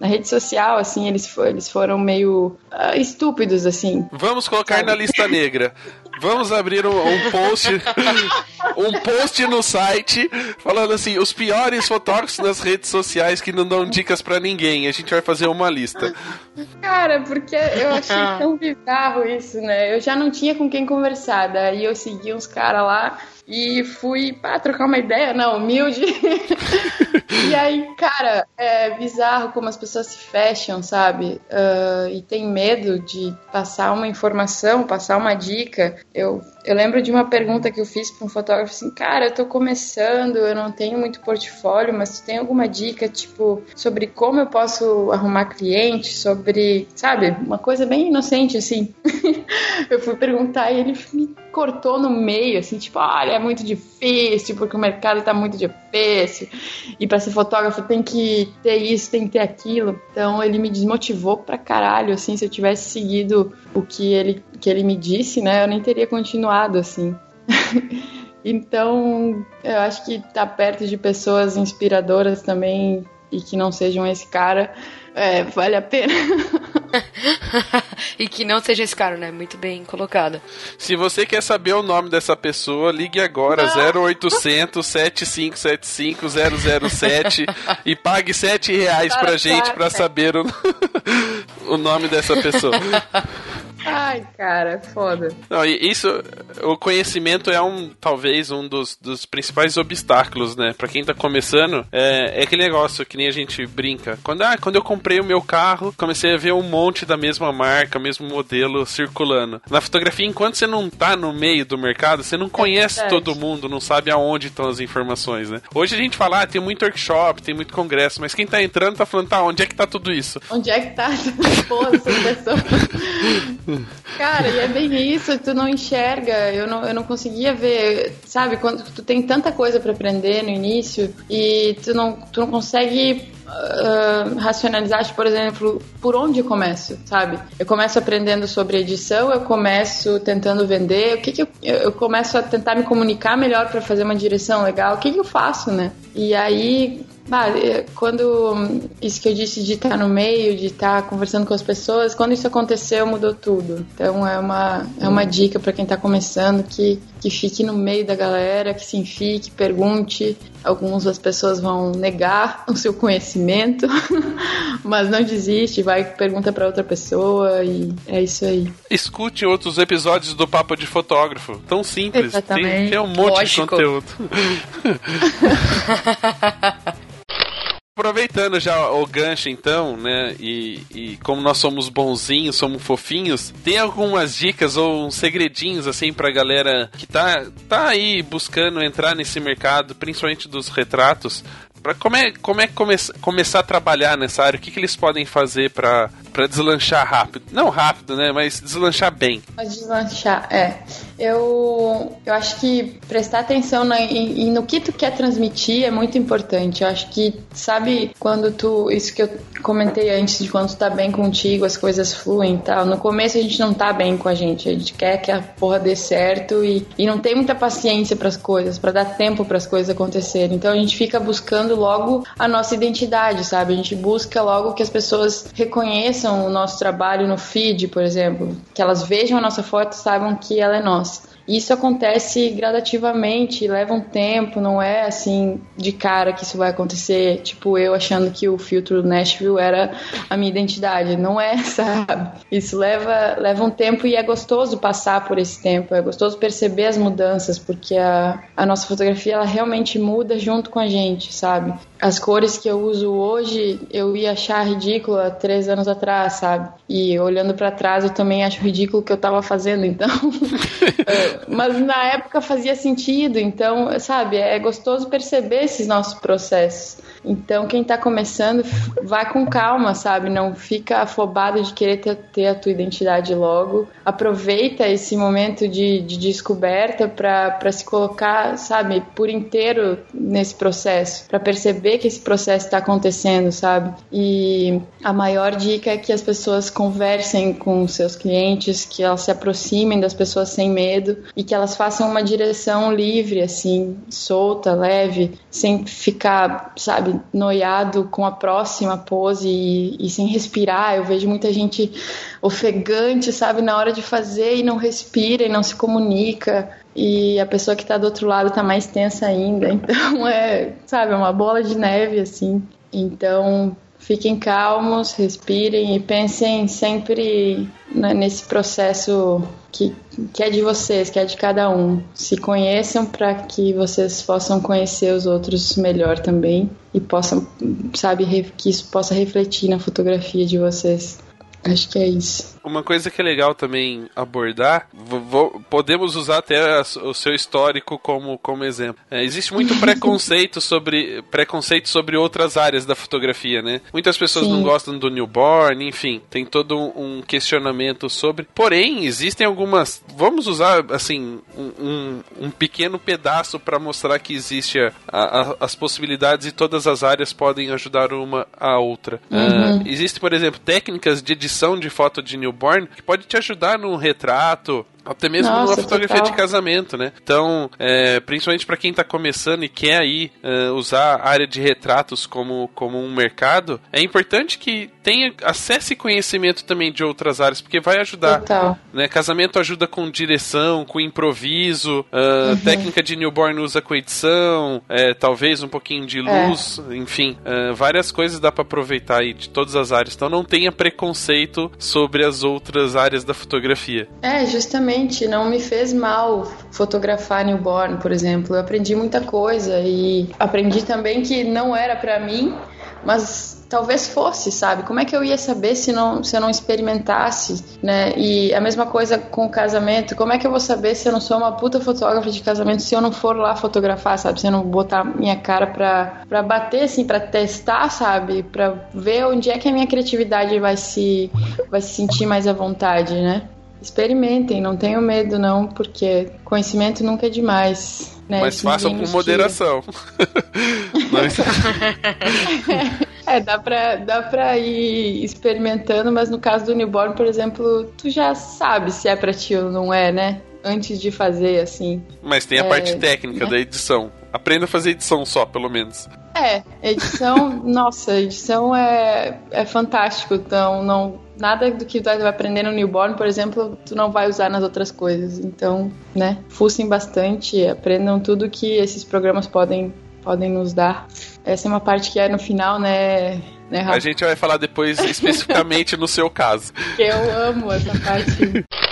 na rede social, assim, eles, eles foram meio uh, estúpidos, assim. Vamos colocar sabe? na lista negra. Vamos abrir um, um, post um post no site falando assim, os piores fotógrafos nas redes sociais que não dão dicas para ninguém. A gente vai fazer uma lista. Cara, porque eu achei tão bizarro isso, né? Eu já não tinha com quem conversar, daí eu segui uns caras lá e fui para trocar uma ideia, não, humilde. e aí, cara, é bizarro como as pessoas se fecham, sabe? Uh, e tem medo de passar uma informação, passar uma dica. Eu eu lembro de uma pergunta que eu fiz para um fotógrafo assim, cara, eu tô começando, eu não tenho muito portfólio, mas tu tem alguma dica, tipo, sobre como eu posso arrumar cliente, sobre, sabe, uma coisa bem inocente, assim. eu fui perguntar e ele me cortou no meio, assim, tipo, olha, é muito difícil, porque o mercado tá muito difícil, e para ser fotógrafo tem que ter isso, tem que ter aquilo. Então ele me desmotivou pra caralho, assim, se eu tivesse seguido o que ele, que ele me disse, né, eu nem teria continuado, assim. então, eu acho que estar tá perto de pessoas inspiradoras também e que não sejam esse cara, é, vale a pena. e que não seja esse cara, né? Muito bem colocado. Se você quer saber o nome dessa pessoa, ligue agora 0800 7575 007 e pague 7 reais pra gente pra saber o, o nome dessa pessoa. Ai, cara, foda. Não, isso, o conhecimento é um, talvez, um dos, dos principais obstáculos, né? Pra quem tá começando, é, é aquele negócio que nem a gente brinca. Quando, ah, quando eu comprei o meu carro, comecei a ver um monte da mesma marca, mesmo modelo circulando. Na fotografia, enquanto você não tá no meio do mercado, você não conhece é todo mundo, não sabe aonde estão as informações, né? Hoje a gente fala, ah, tem muito workshop, tem muito congresso, mas quem tá entrando tá falando, tá, onde é que tá tudo isso? Onde é que tá Porra, essa pessoa? Cara, e é bem isso, tu não enxerga, eu não, eu não conseguia ver, sabe, quando tu tem tanta coisa para aprender no início e tu não, tu não consegue uh, racionalizar, por exemplo, por onde começo, sabe? Eu começo aprendendo sobre edição, eu começo tentando vender, o que, que eu, eu começo a tentar me comunicar melhor para fazer uma direção legal, o que, que eu faço, né? E aí Bah, é, quando isso que eu disse de estar no meio, de estar conversando com as pessoas, quando isso aconteceu, mudou tudo. Então é uma, é uma dica para quem está começando que, que fique no meio da galera, que se enfie, que pergunte. Algumas das pessoas vão negar o seu conhecimento, mas não desiste, vai pergunta para outra pessoa e é isso aí. Escute outros episódios do Papo de Fotógrafo. Tão simples. Exatamente. Tem, tem um monte Lógico. de conteúdo. Aproveitando já o gancho, então, né? E, e, como nós somos bonzinhos, somos fofinhos, tem algumas dicas ou uns segredinhos, assim, pra galera que tá, tá aí buscando entrar nesse mercado, principalmente dos retratos, para como é, como é come, começar a trabalhar nessa área? O que, que eles podem fazer para deslanchar rápido? Não rápido, né? Mas deslanchar bem. Deslanchar, é. Eu, eu acho que prestar atenção na, em, no que tu quer transmitir é muito importante. Eu acho que, sabe, quando tu. Isso que eu comentei antes de quando tu tá bem contigo, as coisas fluem e tal. No começo a gente não tá bem com a gente. A gente quer que a porra dê certo e, e não tem muita paciência para as coisas, para dar tempo para as coisas acontecerem. Então a gente fica buscando logo a nossa identidade, sabe? A gente busca logo que as pessoas reconheçam o nosso trabalho no feed, por exemplo, que elas vejam a nossa foto e saibam que ela é nossa. Isso acontece gradativamente, leva um tempo, não é assim de cara que isso vai acontecer, tipo eu achando que o filtro Nashville era a minha identidade, não é, sabe? Isso leva leva um tempo e é gostoso passar por esse tempo, é gostoso perceber as mudanças, porque a, a nossa fotografia ela realmente muda junto com a gente, sabe? As cores que eu uso hoje eu ia achar ridícula três anos atrás, sabe? E olhando para trás eu também acho ridículo o que eu tava fazendo, então é, mas na época fazia sentido, então, sabe, é gostoso perceber esses nossos processos. Então, quem está começando, vai com calma, sabe? Não fica afobado de querer ter, ter a tua identidade logo. Aproveita esse momento de, de descoberta para se colocar, sabe, por inteiro nesse processo, para perceber que esse processo está acontecendo, sabe? E a maior dica é que as pessoas conversem com seus clientes, que elas se aproximem das pessoas sem medo e que elas façam uma direção livre, assim, solta, leve, sem ficar, sabe? Sabe, noiado com a próxima pose e, e, sem respirar. Eu vejo muita gente ofegante, sabe, na hora de fazer e não respira e não se comunica. E a pessoa que está do outro lado está mais tensa ainda. Então é, sabe, é uma bola de neve assim. Então, fiquem calmos, respirem e pensem sempre nesse processo que, que é de vocês, que é de cada um. Se conheçam para que vocês possam conhecer os outros melhor também e possam, sabe, que isso possa refletir na fotografia de vocês. Acho que é isso. Uma coisa que é legal também abordar, podemos usar até o seu histórico como, como exemplo. É, existe muito preconceito sobre preconceito sobre outras áreas da fotografia, né? Muitas pessoas Sim. não gostam do newborn, enfim, tem todo um, questionamento sobre. Porém, existem algumas. Vamos usar assim um, um pequeno pedaço para mostrar que existe a, a, as possibilidades e todas as áreas podem ajudar uma a outra. Uhum. Uh, existe, por exemplo, técnicas de edição de foto de newborn Newborn, que pode te ajudar no retrato, até mesmo Nossa, numa fotografia total. de casamento, né? Então, é, principalmente para quem tá começando e quer aí uh, usar a área de retratos como, como um mercado, é importante que tenha acesse conhecimento também de outras áreas, porque vai ajudar. Total. Né? Casamento ajuda com direção, com improviso, uh, uhum. técnica de newborn usa com edição, é, talvez um pouquinho de é. luz, é. enfim, uh, várias coisas dá para aproveitar aí de todas as áreas. Então não tenha preconceito sobre as outras áreas da fotografia. É, justamente não me fez mal fotografar newborn, por exemplo. Eu aprendi muita coisa e aprendi também que não era para mim, mas talvez fosse, sabe? Como é que eu ia saber se não se eu não experimentasse, né? E a mesma coisa com o casamento. Como é que eu vou saber se eu não sou uma puta fotógrafa de casamento se eu não for lá fotografar, sabe? Se eu não botar minha cara pra, pra bater, assim, pra testar, sabe? Pra ver onde é que a minha criatividade vai se vai se sentir mais à vontade, né? Experimentem, não tenham medo não, porque conhecimento nunca é demais. Né? Mas façam com moderação. é, dá pra, dá pra ir experimentando, mas no caso do newborn, por exemplo, tu já sabe se é pra ti ou não é, né? Antes de fazer, assim. Mas tem a é, parte técnica né? da edição. Aprenda a fazer edição só, pelo menos. É, edição, nossa, edição é, é fantástico. Então, não, nada do que tu vai aprender no newborn, por exemplo, tu não vai usar nas outras coisas. Então, né, fucem bastante, aprendam tudo que esses programas podem, podem nos dar. Essa é uma parte que é no final, né, né A gente vai falar depois especificamente no seu caso. Que eu amo essa parte.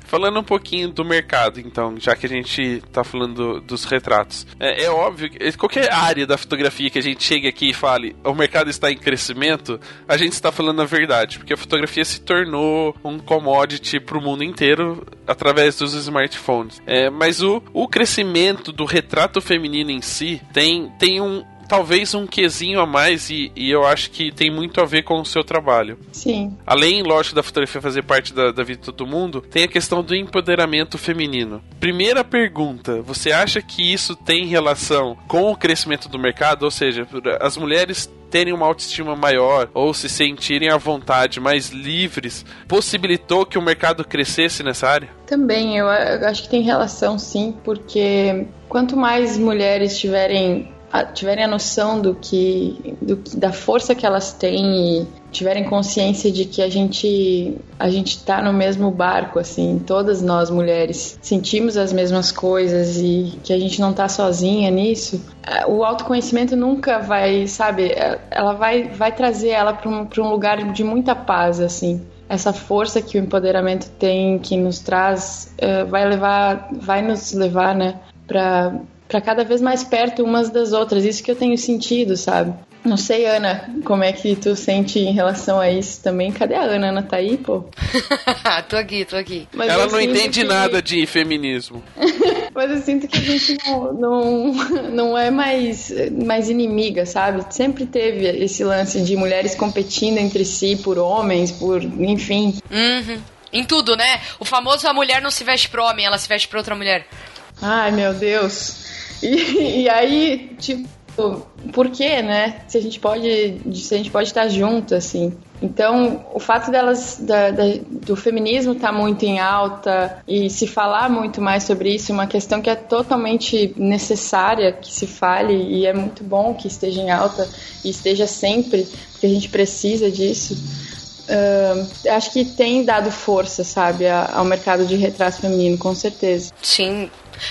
Falando um pouquinho do mercado, então, já que a gente tá falando do, dos retratos. É, é, óbvio que qualquer área da fotografia que a gente chegue aqui e fale o mercado está em crescimento, a gente está falando a verdade, porque a fotografia se tornou um commodity para o mundo inteiro através dos smartphones. É, mas o, o crescimento do retrato feminino em si tem, tem um, talvez um quesinho a mais e, e, eu acho que tem muito a ver com o seu trabalho. Sim. Além, lógico, da fotografia fazer parte da, da vida de todo mundo, tem a questão do empoderamento feminino. Primeira pergunta: você acha que isso tem relação com o crescimento do mercado? Ou seja, as mulheres terem uma autoestima maior ou se sentirem à vontade, mais livres, possibilitou que o mercado crescesse nessa área? Também, eu acho que tem relação sim, porque quanto mais mulheres tiverem tiverem a noção do que, do, da força que elas têm e tiverem consciência de que a gente a gente está no mesmo barco assim todas nós mulheres sentimos as mesmas coisas e que a gente não está sozinha nisso o autoconhecimento nunca vai sabe é, ela vai vai trazer ela para um, um lugar de muita paz assim. Essa força que o empoderamento tem que nos traz uh, vai levar vai nos levar né para para cada vez mais perto umas das outras. Isso que eu tenho sentido, sabe? Não sei, Ana, como é que tu sente em relação a isso também? Cadê a Ana? Ana tá aí, pô? tô aqui, tô aqui. Mas Ela não entende que... nada de feminismo. Mas eu sinto que a gente não, não, não é mais, mais inimiga, sabe? Sempre teve esse lance de mulheres competindo entre si por homens, por. enfim. Uhum. Em tudo, né? O famoso a mulher não se veste pro homem, ela se veste pra outra mulher. Ai, meu Deus. E, e aí, tipo, por quê, né? Se a gente pode, se a gente pode estar junto, assim. Então, o fato delas da, da, do feminismo estar tá muito em alta e se falar muito mais sobre isso, é uma questão que é totalmente necessária que se fale e é muito bom que esteja em alta e esteja sempre, porque a gente precisa disso. Uh, acho que tem dado força, sabe, ao mercado de retrato feminino, com certeza. Sim,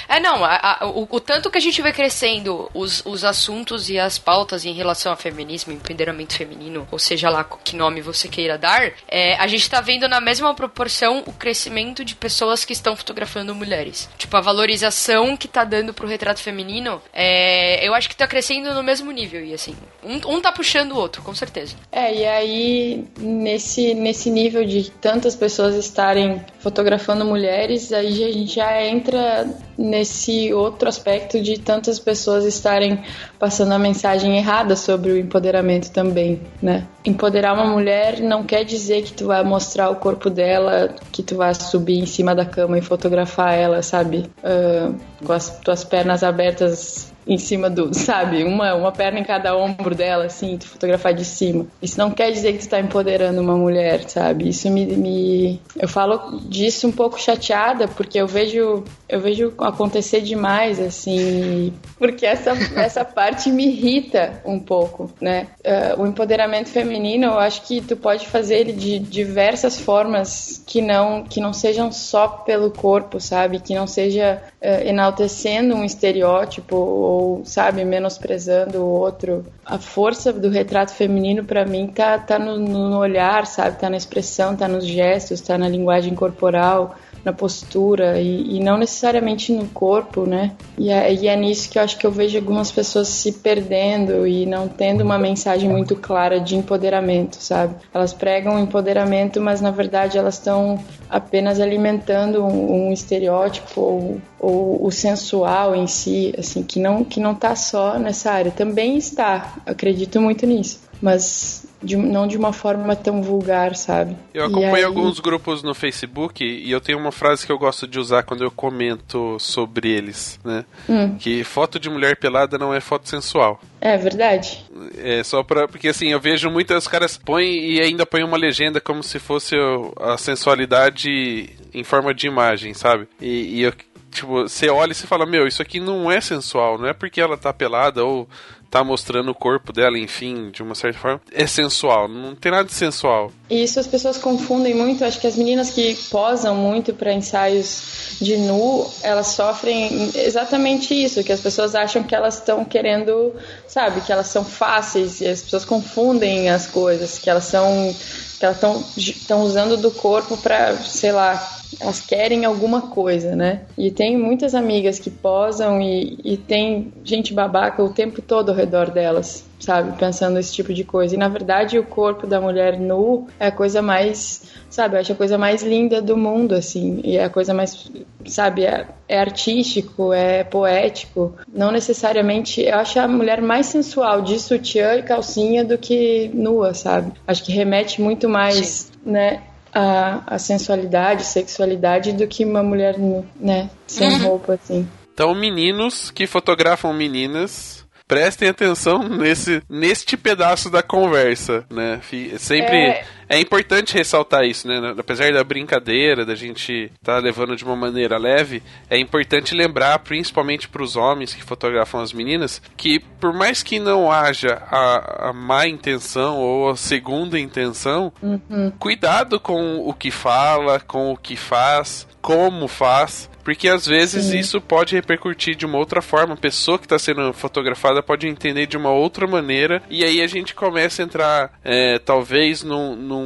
é, não, a, a, o, o, tanto que a gente vê crescendo os, os assuntos e as pautas em relação a feminismo, empoderamento feminino, ou seja lá que nome você queira dar, é, a gente tá vendo na mesma proporção o crescimento de pessoas que estão fotografando mulheres. Tipo, a valorização que tá dando pro retrato feminino, é, eu acho que tá crescendo no mesmo nível, e assim, um, um tá puxando o outro, com certeza. É, e aí, nesse, nesse nível de tantas pessoas estarem fotografando mulheres, aí a gente já entra nesse outro aspecto de tantas pessoas estarem passando a mensagem errada sobre o empoderamento também, né? Empoderar uma mulher não quer dizer que tu vai mostrar o corpo dela, que tu vai subir em cima da cama e fotografar ela, sabe? Uh, com as tuas pernas abertas em cima do, sabe, uma, uma perna em cada ombro dela, assim, tu fotografar de cima. Isso não quer dizer que tu tá empoderando uma mulher, sabe? Isso me, me eu falo disso um pouco chateada porque eu vejo eu vejo acontecer demais, assim, porque essa, essa parte me irrita um pouco, né? Uh, o empoderamento feminino, eu acho que tu pode fazer ele de diversas formas que não que não sejam só pelo corpo, sabe? Que não seja uh, enaltecendo um estereótipo ou, sabe, menosprezando o outro. A força do retrato feminino, para mim, tá, tá no, no olhar, sabe? Tá na expressão, tá nos gestos, tá na linguagem corporal na postura e, e, não necessariamente no corpo, né? E é, e é, nisso que eu acho que eu vejo algumas pessoas se perdendo e não tendo uma mensagem muito clara de empoderamento, sabe? Elas pregam empoderamento, mas na verdade elas estão apenas alimentando um, um estereótipo ou, ou, o sensual em si, assim, que não que não tá só nessa área. Também está, acredito muito nisso, mas de, não de uma forma tão vulgar, sabe? Eu acompanho aí... alguns grupos no Facebook e eu tenho uma frase que eu gosto de usar quando eu comento sobre eles, né? Hum. Que foto de mulher pelada não é foto sensual. É verdade. É só pra. Porque assim, eu vejo muitas caras põem e ainda põem uma legenda como se fosse a sensualidade em forma de imagem, sabe? E, e eu tipo, você olha e você fala, meu, isso aqui não é sensual, não é porque ela tá pelada ou tá mostrando o corpo dela, enfim, de uma certa forma, é sensual. Não tem nada de sensual. Isso as pessoas confundem muito. Acho que as meninas que posam muito para ensaios de nu, elas sofrem exatamente isso, que as pessoas acham que elas estão querendo, sabe, que elas são fáceis e as pessoas confundem as coisas, que elas são que elas estão usando do corpo para, sei lá, elas querem alguma coisa, né? E tem muitas amigas que posam e, e tem gente babaca o tempo todo ao redor delas, sabe? Pensando esse tipo de coisa. E na verdade o corpo da mulher nu é a coisa mais, sabe? Eu acho a coisa mais linda do mundo, assim. E é a coisa mais, sabe? É, é artístico, é poético. Não necessariamente. Eu acho a mulher mais sensual de sutiã e calcinha do que nua, sabe? Acho que remete muito mais, Sim. né? A, a sensualidade, sexualidade do que uma mulher, né, sem uhum. roupa, assim. Então, meninos que fotografam meninas, prestem atenção nesse neste pedaço da conversa, né? Sempre é... é, importante ressaltar isso, né? Apesar da brincadeira, da gente estar tá levando de uma maneira leve, é importante lembrar, principalmente para os homens que fotografam as meninas, que por mais que não haja a, a má intenção ou a segunda intenção, uhum. cuidado com o que fala, com o que faz, como faz, porque às vezes Sim. isso pode repercutir de uma outra forma. A pessoa que está sendo fotografada pode entender de uma outra maneira. E aí a gente começa a entrar, é, talvez, num, num,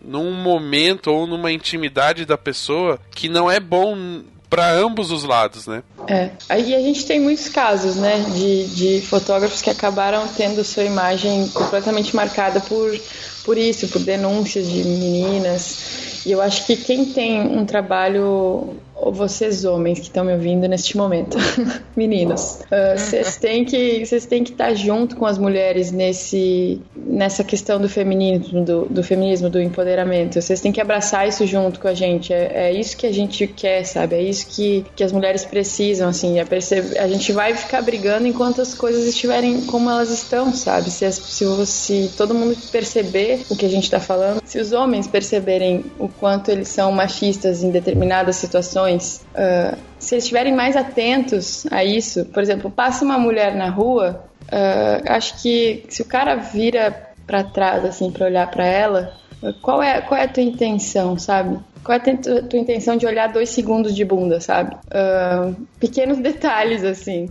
num momento ou numa intimidade da pessoa que não é bom para ambos os lados, né? É. Aí a gente tem muitos casos, né, de, de fotógrafos que acabaram tendo sua imagem completamente marcada por, por isso, por denúncias de meninas. E eu acho que quem tem um trabalho vocês homens que estão me ouvindo neste momento, meninos, uh, vocês têm que vocês têm que estar tá junto com as mulheres nesse nessa questão do feminismo, do, do feminismo, do empoderamento. Vocês têm que abraçar isso junto com a gente. É, é isso que a gente quer, sabe? É isso que, que as mulheres precisam, assim. É perceber, a gente vai ficar brigando enquanto as coisas estiverem como elas estão, sabe? Se, se, se todo mundo perceber o que a gente está falando, se os homens perceberem o quanto eles são machistas em determinadas situações, uh, se eles estiverem mais atentos a isso, por exemplo, passa uma mulher na rua, uh, acho que se o cara vira para trás assim para olhar para ela, qual é qual é a tua intenção, sabe? Qual é a tua intenção de olhar dois segundos de bunda, sabe? Uh, pequenos detalhes, assim.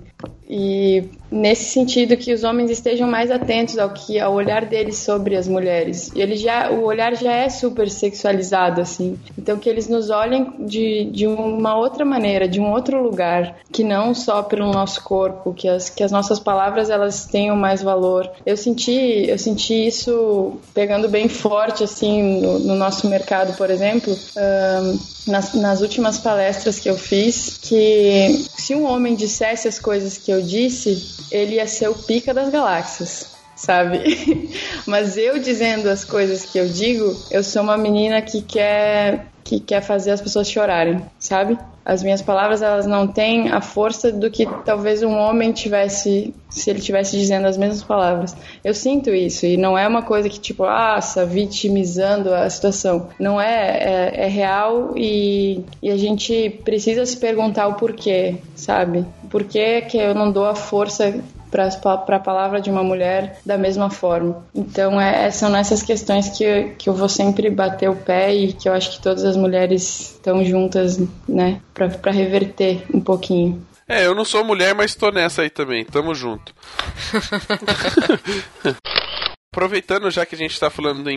E nesse sentido que os homens estejam mais atentos ao que ao olhar deles sobre as mulheres. E ele já o olhar já é super sexualizado assim. Então que eles nos olhem de, de uma outra maneira, de um outro lugar, que não só pelo nosso corpo, que as que as nossas palavras elas tenham mais valor. Eu senti eu senti isso pegando bem forte assim no, no nosso mercado, por exemplo, nas, nas últimas palestras que eu fiz, que se um homem dissesse as coisas que eu disse, ele ia ser o pica das galáxias sabe? Mas eu dizendo as coisas que eu digo, eu sou uma menina que quer que quer fazer as pessoas chorarem, sabe? As minhas palavras elas não têm a força do que talvez um homem tivesse se ele tivesse dizendo as mesmas palavras. Eu sinto isso e não é uma coisa que tipo, ah, vitimizando a situação. Não é, é, é real e, e a gente precisa se perguntar o porquê, sabe? Por que que eu não dou a força para a palavra de uma mulher da mesma forma. Então, é, é, são nessas questões que, que eu vou sempre bater o pé e que eu acho que todas as mulheres estão juntas, né, para reverter um pouquinho. É, eu não sou mulher, mas tô nessa aí também. Tamo junto. Aproveitando já que a gente tá falando do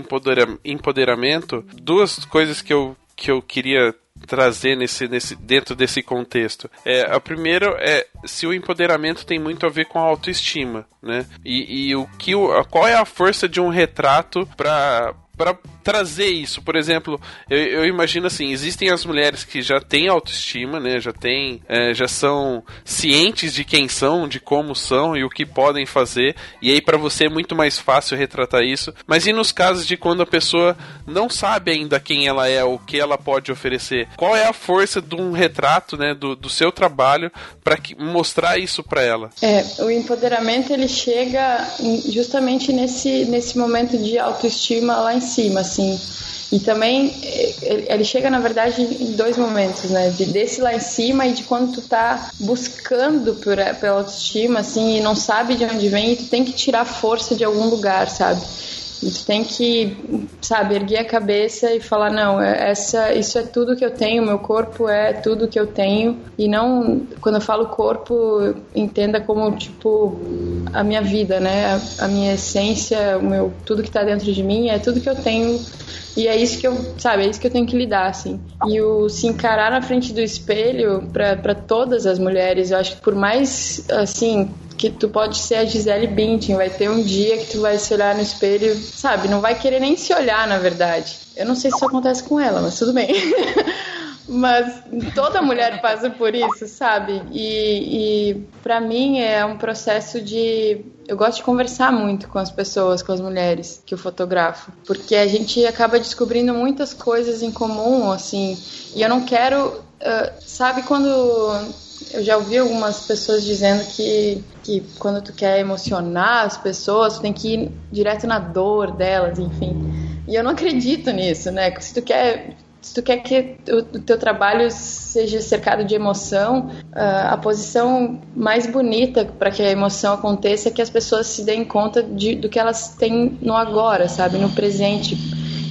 empoderamento, duas coisas que eu, que eu queria trazer nesse, nesse, dentro desse contexto. É, a primeira é se o empoderamento tem muito a ver com a autoestima, né? E, e o que qual é a força de um retrato para para trazer isso. Por exemplo, eu, eu, imagino assim, existem as mulheres que já têm autoestima, né? Já têm, é, já são cientes de quem são, de como são e o que podem fazer. E aí para você é muito mais fácil retratar isso. Mas e nos casos de quando a pessoa não sabe ainda quem ela é, o que ela pode oferecer? Qual é a força de um retrato, né, do, do seu trabalho para mostrar isso para ela? É, o empoderamento ele chega justamente nesse nesse momento de autoestima lá em cima. E também eh, ele chega, na verdade, em dois momentos, né? De desse lá em cima e de quando tu tá buscando por, pela autoestima, assim, e não sabe de onde vem, e tu tem que tirar força de algum lugar, sabe? E tu tem que, sabe, erguer a cabeça e falar, não, é, essa, isso é tudo que eu tenho, meu corpo é tudo que eu tenho. E não, quando eu falo corpo, entenda como, tipo, a minha vida, né? A, a minha essência, o meu, tudo que tá dentro de mim é tudo que eu tenho e é isso que eu, sabe, é isso que eu tenho que lidar, assim. E o se encarar na frente do espelho, para todas as mulheres, eu acho que por mais, assim, que tu pode ser a Gisele Bündchen, vai ter um dia que tu vai se olhar no espelho, sabe, não vai querer nem se olhar, na verdade. Eu não sei se isso acontece com ela, mas tudo bem. Mas toda mulher passa por isso, sabe? E, e para mim é um processo de. Eu gosto de conversar muito com as pessoas, com as mulheres que eu fotografo, porque a gente acaba descobrindo muitas coisas em comum, assim. E eu não quero. Uh, sabe quando. Eu já ouvi algumas pessoas dizendo que, que quando tu quer emocionar as pessoas, tu tem que ir direto na dor delas, enfim. E eu não acredito nisso, né? Se tu quer se tu quer que o, teu trabalho seja cercado de emoção, uh, a posição mais bonita para que a emoção aconteça é que as pessoas se deem conta de, do que elas têm no agora, sabe, no presente.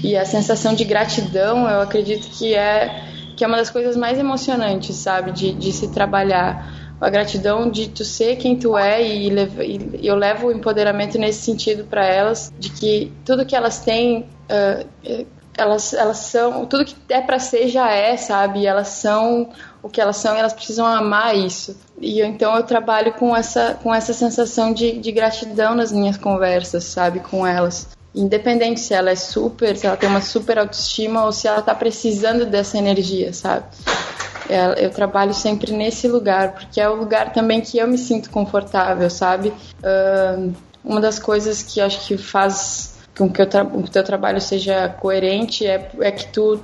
E a sensação de gratidão, eu acredito que é que é uma das coisas mais emocionantes, sabe, de, de se trabalhar a gratidão de tu ser quem tu é e, e eu levo o empoderamento nesse sentido para elas de que tudo que elas têm uh, elas, elas são. Tudo que é para ser já é, sabe? Elas são o que elas são e elas precisam amar isso. E então eu trabalho com essa, com essa sensação de, de gratidão nas minhas conversas, sabe? Com elas. Independente se ela é super, se ela tem uma super autoestima ou se ela tá precisando dessa energia, sabe? É, eu trabalho sempre nesse lugar, porque é o lugar também que eu me sinto confortável, sabe? Uma das coisas que acho que faz com que o, o teu trabalho seja coerente é, é que tu,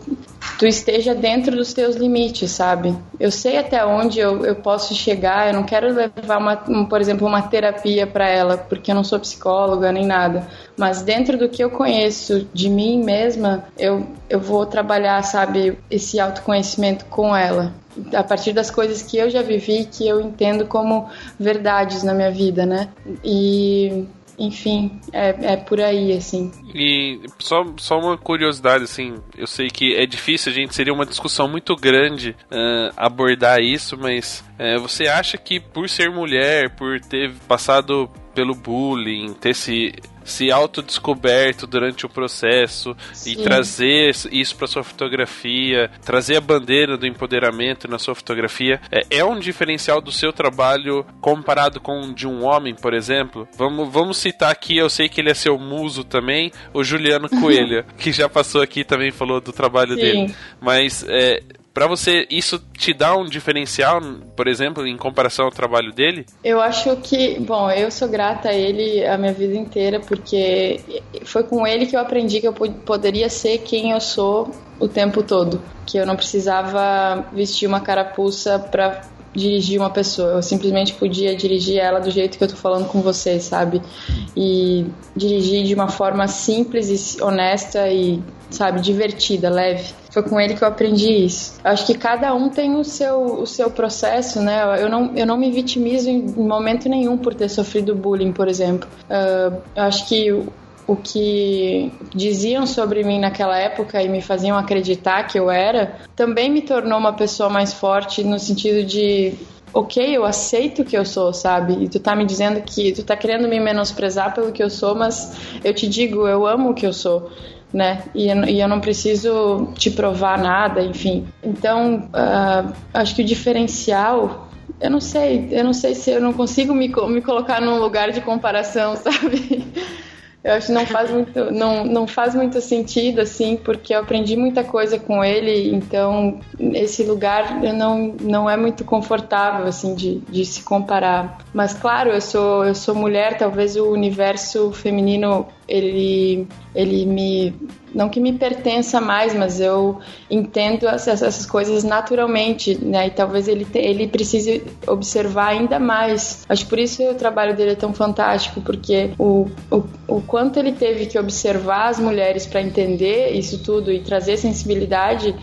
tu esteja dentro dos teus limites, sabe? Eu sei até onde eu, eu posso chegar, eu não quero levar, uma, um, por exemplo, uma terapia para ela, porque eu não sou psicóloga nem nada, mas dentro do que eu conheço de mim mesma, eu, eu vou trabalhar, sabe, esse autoconhecimento com ela. A partir das coisas que eu já vivi, que eu entendo como verdades na minha vida, né? E enfim, é, é por aí, assim. E só, só uma curiosidade, assim, eu sei que é difícil, a gente seria uma discussão muito grande uh, abordar isso, mas uh, você acha que por ser mulher, por ter passado pelo bullying, ter se se autodescoberto durante o processo Sim. e trazer isso para sua fotografia, trazer a bandeira do empoderamento na sua fotografia, é, é, um diferencial do seu trabalho comparado com o de um homem, por exemplo? Vamos, vamos citar aqui, eu sei que ele é seu muso também, o Juliano Coelho, que já passou aqui também falou do trabalho Sim. dele. Mas é, para você isso te dá um diferencial, por exemplo, em comparação ao trabalho dele? Eu acho que, bom, eu sou grata a ele a minha vida inteira porque foi com ele que eu aprendi que eu poderia ser quem eu sou o tempo todo, que eu não precisava vestir uma carapuça para dirigir uma pessoa, eu simplesmente podia dirigir ela do jeito que eu tô falando com vocês, sabe? E dirigir de uma forma simples e honesta e, sabe, divertida, leve. Foi com ele que eu aprendi isso. Acho que cada um tem o seu, o seu processo, né? Eu não, eu não me vitimizo em momento nenhum por ter sofrido bullying, por exemplo. Uh, eu acho que o que diziam sobre mim naquela época e me faziam acreditar que eu era, também me tornou uma pessoa mais forte no sentido de ok, eu aceito que eu sou, sabe? E tu tá me dizendo que tu tá querendo me menosprezar pelo que eu sou, mas eu te digo, eu amo o que eu sou. Né? E e eu não preciso te provar nada, enfim. Então, uh, acho que o diferencial eu não sei, eu não sei se eu não consigo me, me colocar num lugar de comparação, sabe? Eu acho que não faz muito, não, não faz muito sentido, assim, porque eu aprendi muita coisa com ele, então esse lugar não, não é muito confortável, assim, de, de se comparar. Mas, claro, eu sou, eu sou mulher, talvez o universo feminino, ele, ele me não que me pertença mais, mas eu entendo essas, essas coisas naturalmente, né? E talvez ele, te, ele precise observar ainda mais. Acho que por isso o trabalho dele é tão fantástico, porque o, o, o quanto ele teve que observar as mulheres para entender isso tudo e trazer sensibilidade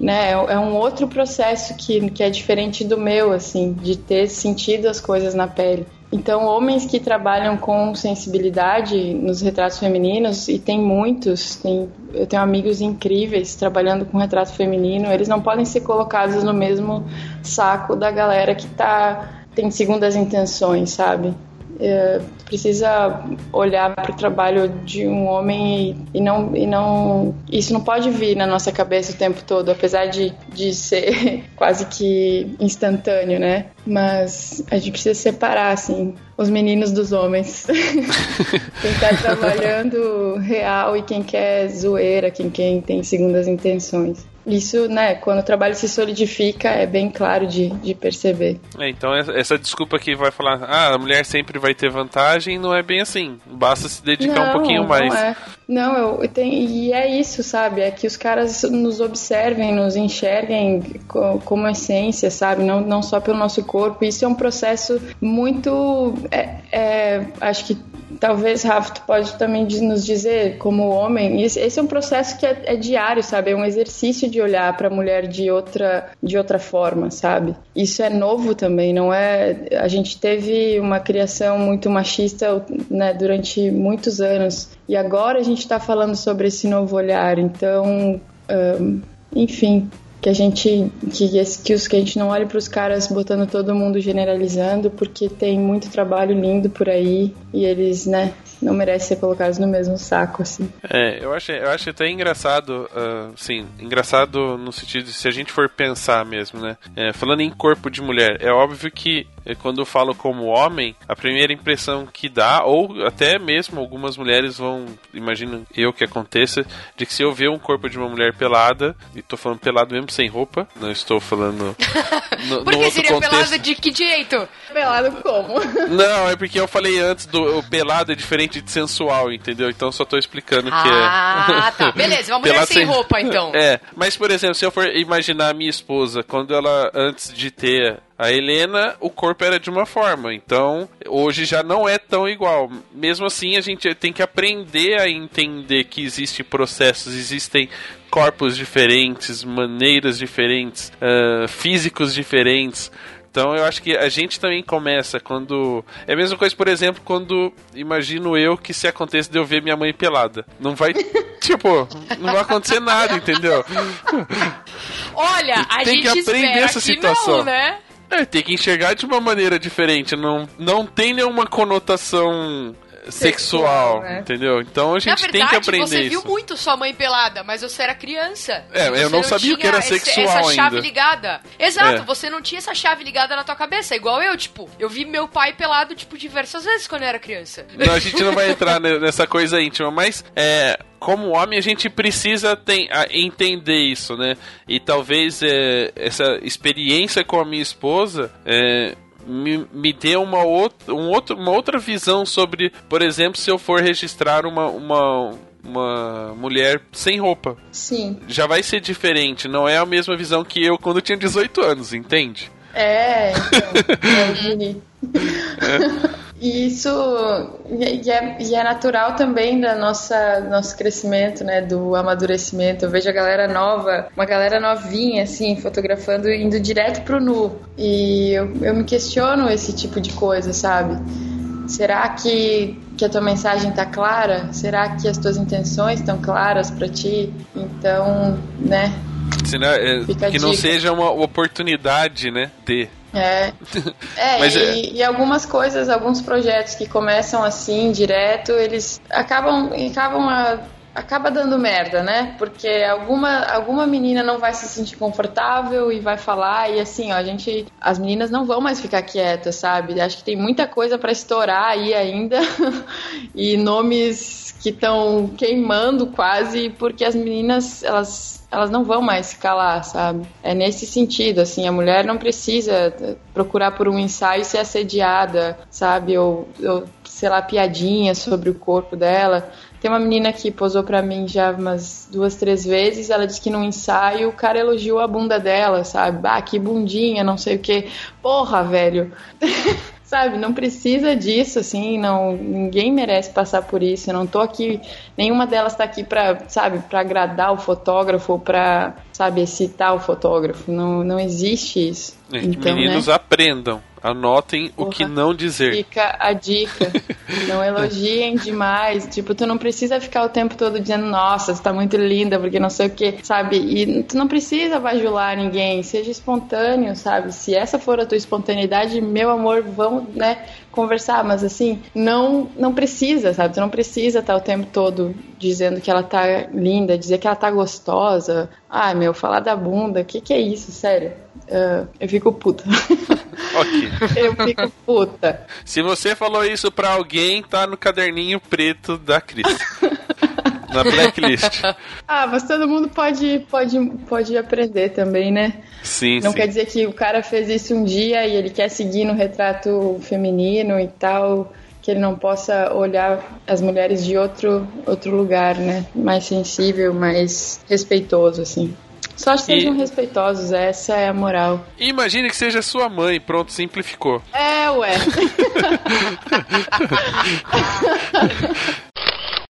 né? É, é um outro processo que, que é diferente do meu, assim, de ter sentido as coisas na pele. Então, homens que trabalham com sensibilidade nos retratos femininos, e tem muitos, tem, eu tenho amigos incríveis trabalhando com retrato feminino, eles não podem ser colocados no mesmo saco da galera que tá, tem segundas intenções, sabe? É, precisa olhar para o trabalho de um homem e, e, não e não isso não pode vir na nossa cabeça o tempo todo apesar de, de ser quase que instantâneo né? Mas a gente precisa separar assim os meninos dos homens. Quem está trabalhando real e quem quer zoeira quem, quem tem segundas intenções isso, né, quando o trabalho se solidifica, é bem claro de, de perceber. É, então essa desculpa que vai falar, ah, a mulher sempre vai ter vantagem, não é bem assim. Basta se dedicar não, um pouquinho mais. Não, é. não eu, eu tenho, e é isso, sabe? É que os caras nos observem, nos enxerguem como essência, sabe? Não, não só pelo nosso corpo. Isso é um processo muito. É, é, acho que talvez, Rafa, tu pode também nos dizer, como homem, esse é um processo que é, é diário, sabe? É um exercício de olhar para a mulher de outra, de outra forma, sabe? Isso é novo também, não é? A gente teve uma criação muito machista né, durante muitos anos e agora a gente está falando sobre esse novo olhar. Então, um, enfim, que a gente que, que, os, que a gente não olhe para os caras botando todo mundo generalizando, porque tem muito trabalho lindo por aí e eles, né, não merecem ser colocados no mesmo saco, assim. É, eu acho, eu acho até engraçado, uh, sim, engraçado no sentido de se a gente for pensar mesmo, né? É, falando em corpo de mulher, é óbvio que é, quando eu falo como homem, a primeira impressão que dá, ou até mesmo algumas mulheres vão, imagino eu que aconteça, de que se eu ver um corpo de uma mulher pelada, e tô falando pelado mesmo sem roupa, não estou falando no, Porque no outro seria contexto. pelado de que jeito? Pelado como? Não, é porque eu falei antes do o pelado é diferente de sensual, entendeu? Então só tô explicando que é. Ah, tá. Beleza, uma mulher Pelado sem roupa, então. É, mas por exemplo, se eu for imaginar a minha esposa, quando ela, antes de ter a Helena, o corpo era de uma forma, então hoje já não é tão igual. Mesmo assim, a gente tem que aprender a entender que existem processos, existem corpos diferentes, maneiras diferentes, ah, físicos diferentes. Então eu acho que a gente também começa quando. É a mesma coisa, por exemplo, quando imagino eu que se acontece de eu ver minha mãe pelada. Não vai. tipo, não vai acontecer nada, entendeu? Olha, a Tem que gente aprender espera essa que situação. não, né? É, tem que enxergar de uma maneira diferente. Não, não tem nenhuma conotação sexual, Sexual, né? entendeu? Então a gente Na tem verdade, que aprender você isso. viu muito sua mãe pelada, mas você era criança. É, eu você não sabia o que era esse- sexual essa chave ainda. ligada. Exato, É. você não tinha essa chave ligada na tua cabeça, igual eu, tipo. Eu vi meu pai pelado, tipo, diversas vezes quando eu era criança. Não, a gente não vai entrar ne- nessa coisa íntima, mas é, como homem a gente precisa tem- a- entender isso, né? E talvez é, essa experiência com a minha esposa é, me, me dê uma, outra, um outro, uma outra visão sobre, por exemplo, se eu for registrar uma, uma, uma mulher sem roupa. Sim. Já vai ser diferente, não é a mesma visão que eu quando tinha 18 anos, entende? É, então. é. E isso e é, e é natural também da nossa nosso crescimento, né, do amadurecimento. Eu vejo a galera nova, uma galera novinha assim, fotografando indo direto pro nu. E eu, eu me questiono esse tipo de coisa, sabe? Será que, que a tua mensagem tá clara? Será que as tuas intenções estão claras para ti? Então, né? Senão, é, Fica a que não seja uma oportunidade, né, de... É, é, Mas e, é- e algumas coisas, alguns projetos que começam assim, direto, eles acabam, acabam a, acaba dando merda, né? Porque alguma, alguma menina não vai se sentir confortável e vai falar e assim, ó, a gente, as meninas não vão mais ficar quietas, sabe? Acho que tem muita coisa pra estourar aí ainda e nomes que estão queimando quase porque as meninas, elas elas não vão mais se calar, sabe? É nesse sentido, assim, a mulher não precisa procurar por um ensaio e ser assediada, sabe? Ou, ou sei lá, piadinha sobre o corpo dela. Tem uma menina que posou pra mim já umas duas, três vezes. Ela disse que num ensaio o cara elogiou a bunda dela, sabe? Ah, que bundinha, não sei o quê. Porra, velho. sabe, não precisa disso, assim, não, ninguém merece passar por isso. Eu não tô aqui, nenhuma delas tá aqui pra, sabe, pra agradar o fotógrafo ou pra, sabe, excitar o fotógrafo. Não, não existe isso. Então, Meninos, né, aprendam. Anotem o Porra. que não dizer. fica a dica. Não elogiem demais. Tipo, tu não precisa ficar o tempo todo dizendo, nossa, tu tá muito linda, porque não sei o que, sabe? E tu não precisa bajular ninguém. Seja espontâneo, sabe? Se essa for a tua espontaneidade, meu amor, vamos, né, conversar. Mas assim, não, não precisa, sabe? Tu não precisa estar o tempo todo dizendo que ela tá linda, dizer que ela tá gostosa. Ai, meu, falar da bunda, o que que é isso, sério? Ah, eu fico puta. Ok. eu fico puta. Se você falou isso pra alguém, tá no caderninho preto da Cris. na blacklist. Ah, mas todo mundo pode, pode, pode aprender também, né? Sim, Não sim. quer dizer que o cara fez isso um dia e ele quer seguir no retrato feminino e tal, que ele não possa olhar as mulheres de outro, outro lugar, né? Mais sensível, mais respeitoso, assim. Só E- sejam respeitosos, essa é a moral. Imagine que seja sua mãe, pronto, simplificou. É, ué.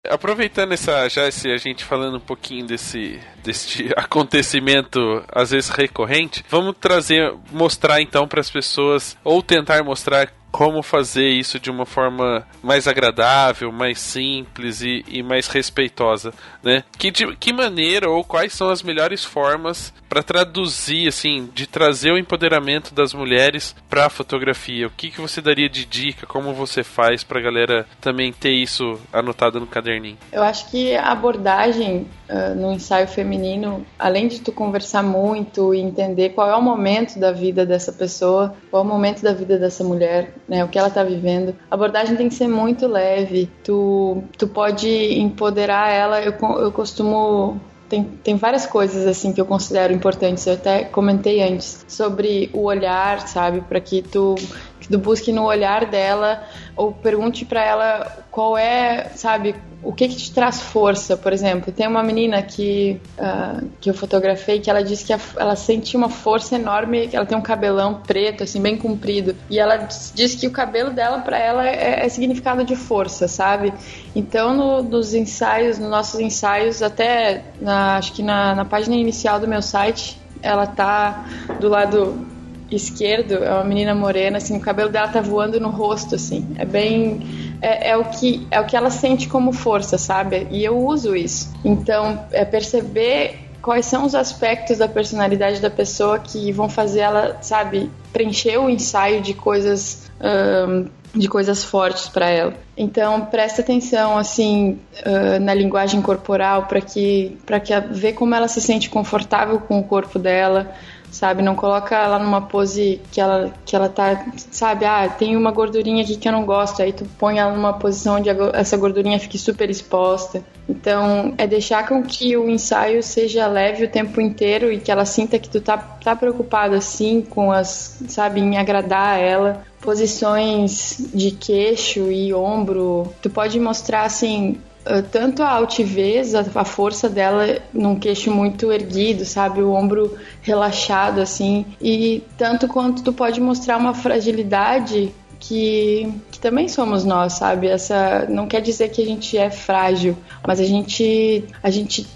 Aproveitando essa, já esse, a gente falando um pouquinho desse, deste acontecimento às vezes recorrente, vamos trazer, mostrar então para as pessoas ou tentar mostrar como fazer isso de uma forma mais agradável, mais simples e, e mais respeitosa, né? Que, de, que maneira ou quais são as melhores formas para traduzir, assim, de trazer o empoderamento das mulheres para a fotografia? O que, que você daria de dica? Como você faz para a galera também ter isso anotado no caderninho? Eu acho que a abordagem uh, no ensaio feminino, além de tu conversar muito e entender qual é o momento da vida dessa pessoa, qual é o momento da vida dessa mulher, né, o que ela está vivendo, a abordagem tem que ser muito leve. Tu, tu pode empoderar ela. Eu, eu costumo tem, tem várias coisas assim que eu considero importantes. Eu até comentei antes sobre o olhar, sabe, para que tu que busque no olhar dela ou pergunte para ela qual é, sabe, o que que te traz força, por exemplo. Tem uma menina que, uh, que eu fotografei que ela disse que a, ela sentia uma força enorme, ela tem um cabelão preto, assim, bem comprido, e ela disse que o cabelo dela, para ela, é, é, significado de força, sabe? Então, no, nos ensaios, nos nossos ensaios, até na, acho que na, na página inicial do meu site, ela tá do lado esquerdo, é uma menina morena, assim, o cabelo dela tá voando no rosto, assim. É bem. É, é, o que, é o que ela sente como força, sabe? E eu uso isso. Então, é perceber quais são os aspectos da personalidade da pessoa que vão fazer ela, sabe, preencher o ensaio de coisas. De coisas fortes para ela. Então presta atenção assim uh, na linguagem corporal para que para que ver como ela se sente confortável com o corpo dela, sabe? Não coloca ela numa pose que ela, que ela tá, sabe? Ah, tem uma gordurinha aqui que eu não gosto, aí tu põe ela numa posição onde essa gordurinha fique super exposta. Então, é deixar com que o ensaio seja leve o tempo inteiro e que ela sinta que tu tá, tá preocupado assim com as, sabe, em agradar ela. Posições de queixo e ombro, tu pode mostrar assim tanto a altivez, a, a, força dela num queixo muito erguido, sabe, o ombro relaxado assim, e tanto quanto tu pode mostrar uma fragilidade que, que também somos nós, sabe? Essa não quer dizer que a gente é frágil, mas a gente a gente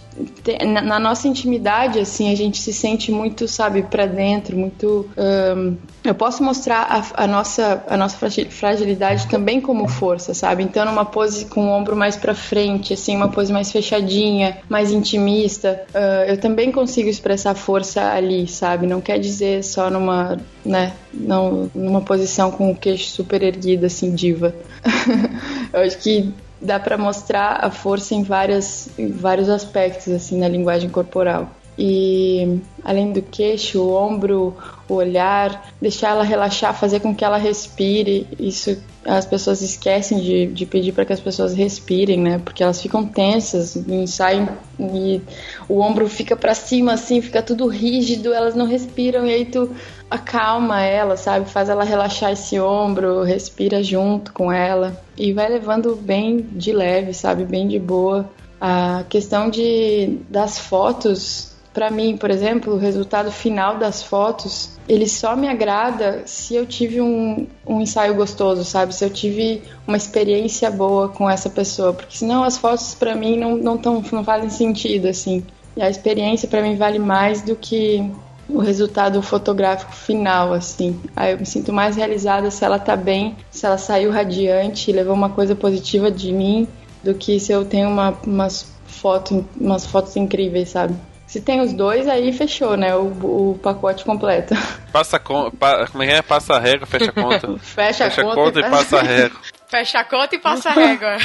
na nossa intimidade, assim, a gente se sente muito, sabe, para dentro, muito. Um, eu posso mostrar a, a, nossa, a nossa fragilidade também como força, sabe? Então, numa pose com o ombro mais para frente, assim, uma pose mais fechadinha, mais intimista, uh, eu também consigo expressar força ali, sabe? Não quer dizer só numa, né, não, numa posição com o queixo super erguido, assim, diva. eu acho que dá para mostrar a força em, várias, em vários aspectos assim na linguagem corporal. E além do queixo, o ombro, o olhar, deixar ela relaxar, fazer com que ela respire. Isso as pessoas esquecem de, de pedir para que as pessoas respirem, né? Porque elas ficam tensas ensaio e o ombro fica para cima assim, fica tudo rígido, elas não respiram e aí tu acalma ela, sabe? Faz ela relaxar esse ombro, respira junto com ela e vai levando bem de leve, sabe? Bem de boa. A questão de das fotos, para mim, por exemplo, o resultado final das fotos, ele só me agrada se eu tive um, um ensaio gostoso, sabe? Se eu tive uma experiência boa com essa pessoa, porque senão as fotos para mim não não, tão, não fazem sentido assim. E a experiência para mim vale mais do que o resultado fotográfico final, assim. Aí eu me sinto mais realizada se ela tá bem, se ela saiu radiante e levou uma coisa positiva de mim, do que se eu tenho uma, umas, foto, umas fotos incríveis, sabe? Se tem os dois, aí fechou, né? O, o pacote completo. Passa com, pa, como é que é? Passa a régua, fecha a conta. fecha, fecha a conta, conta e, e passa a régua. Fecha a conta e passa a régua.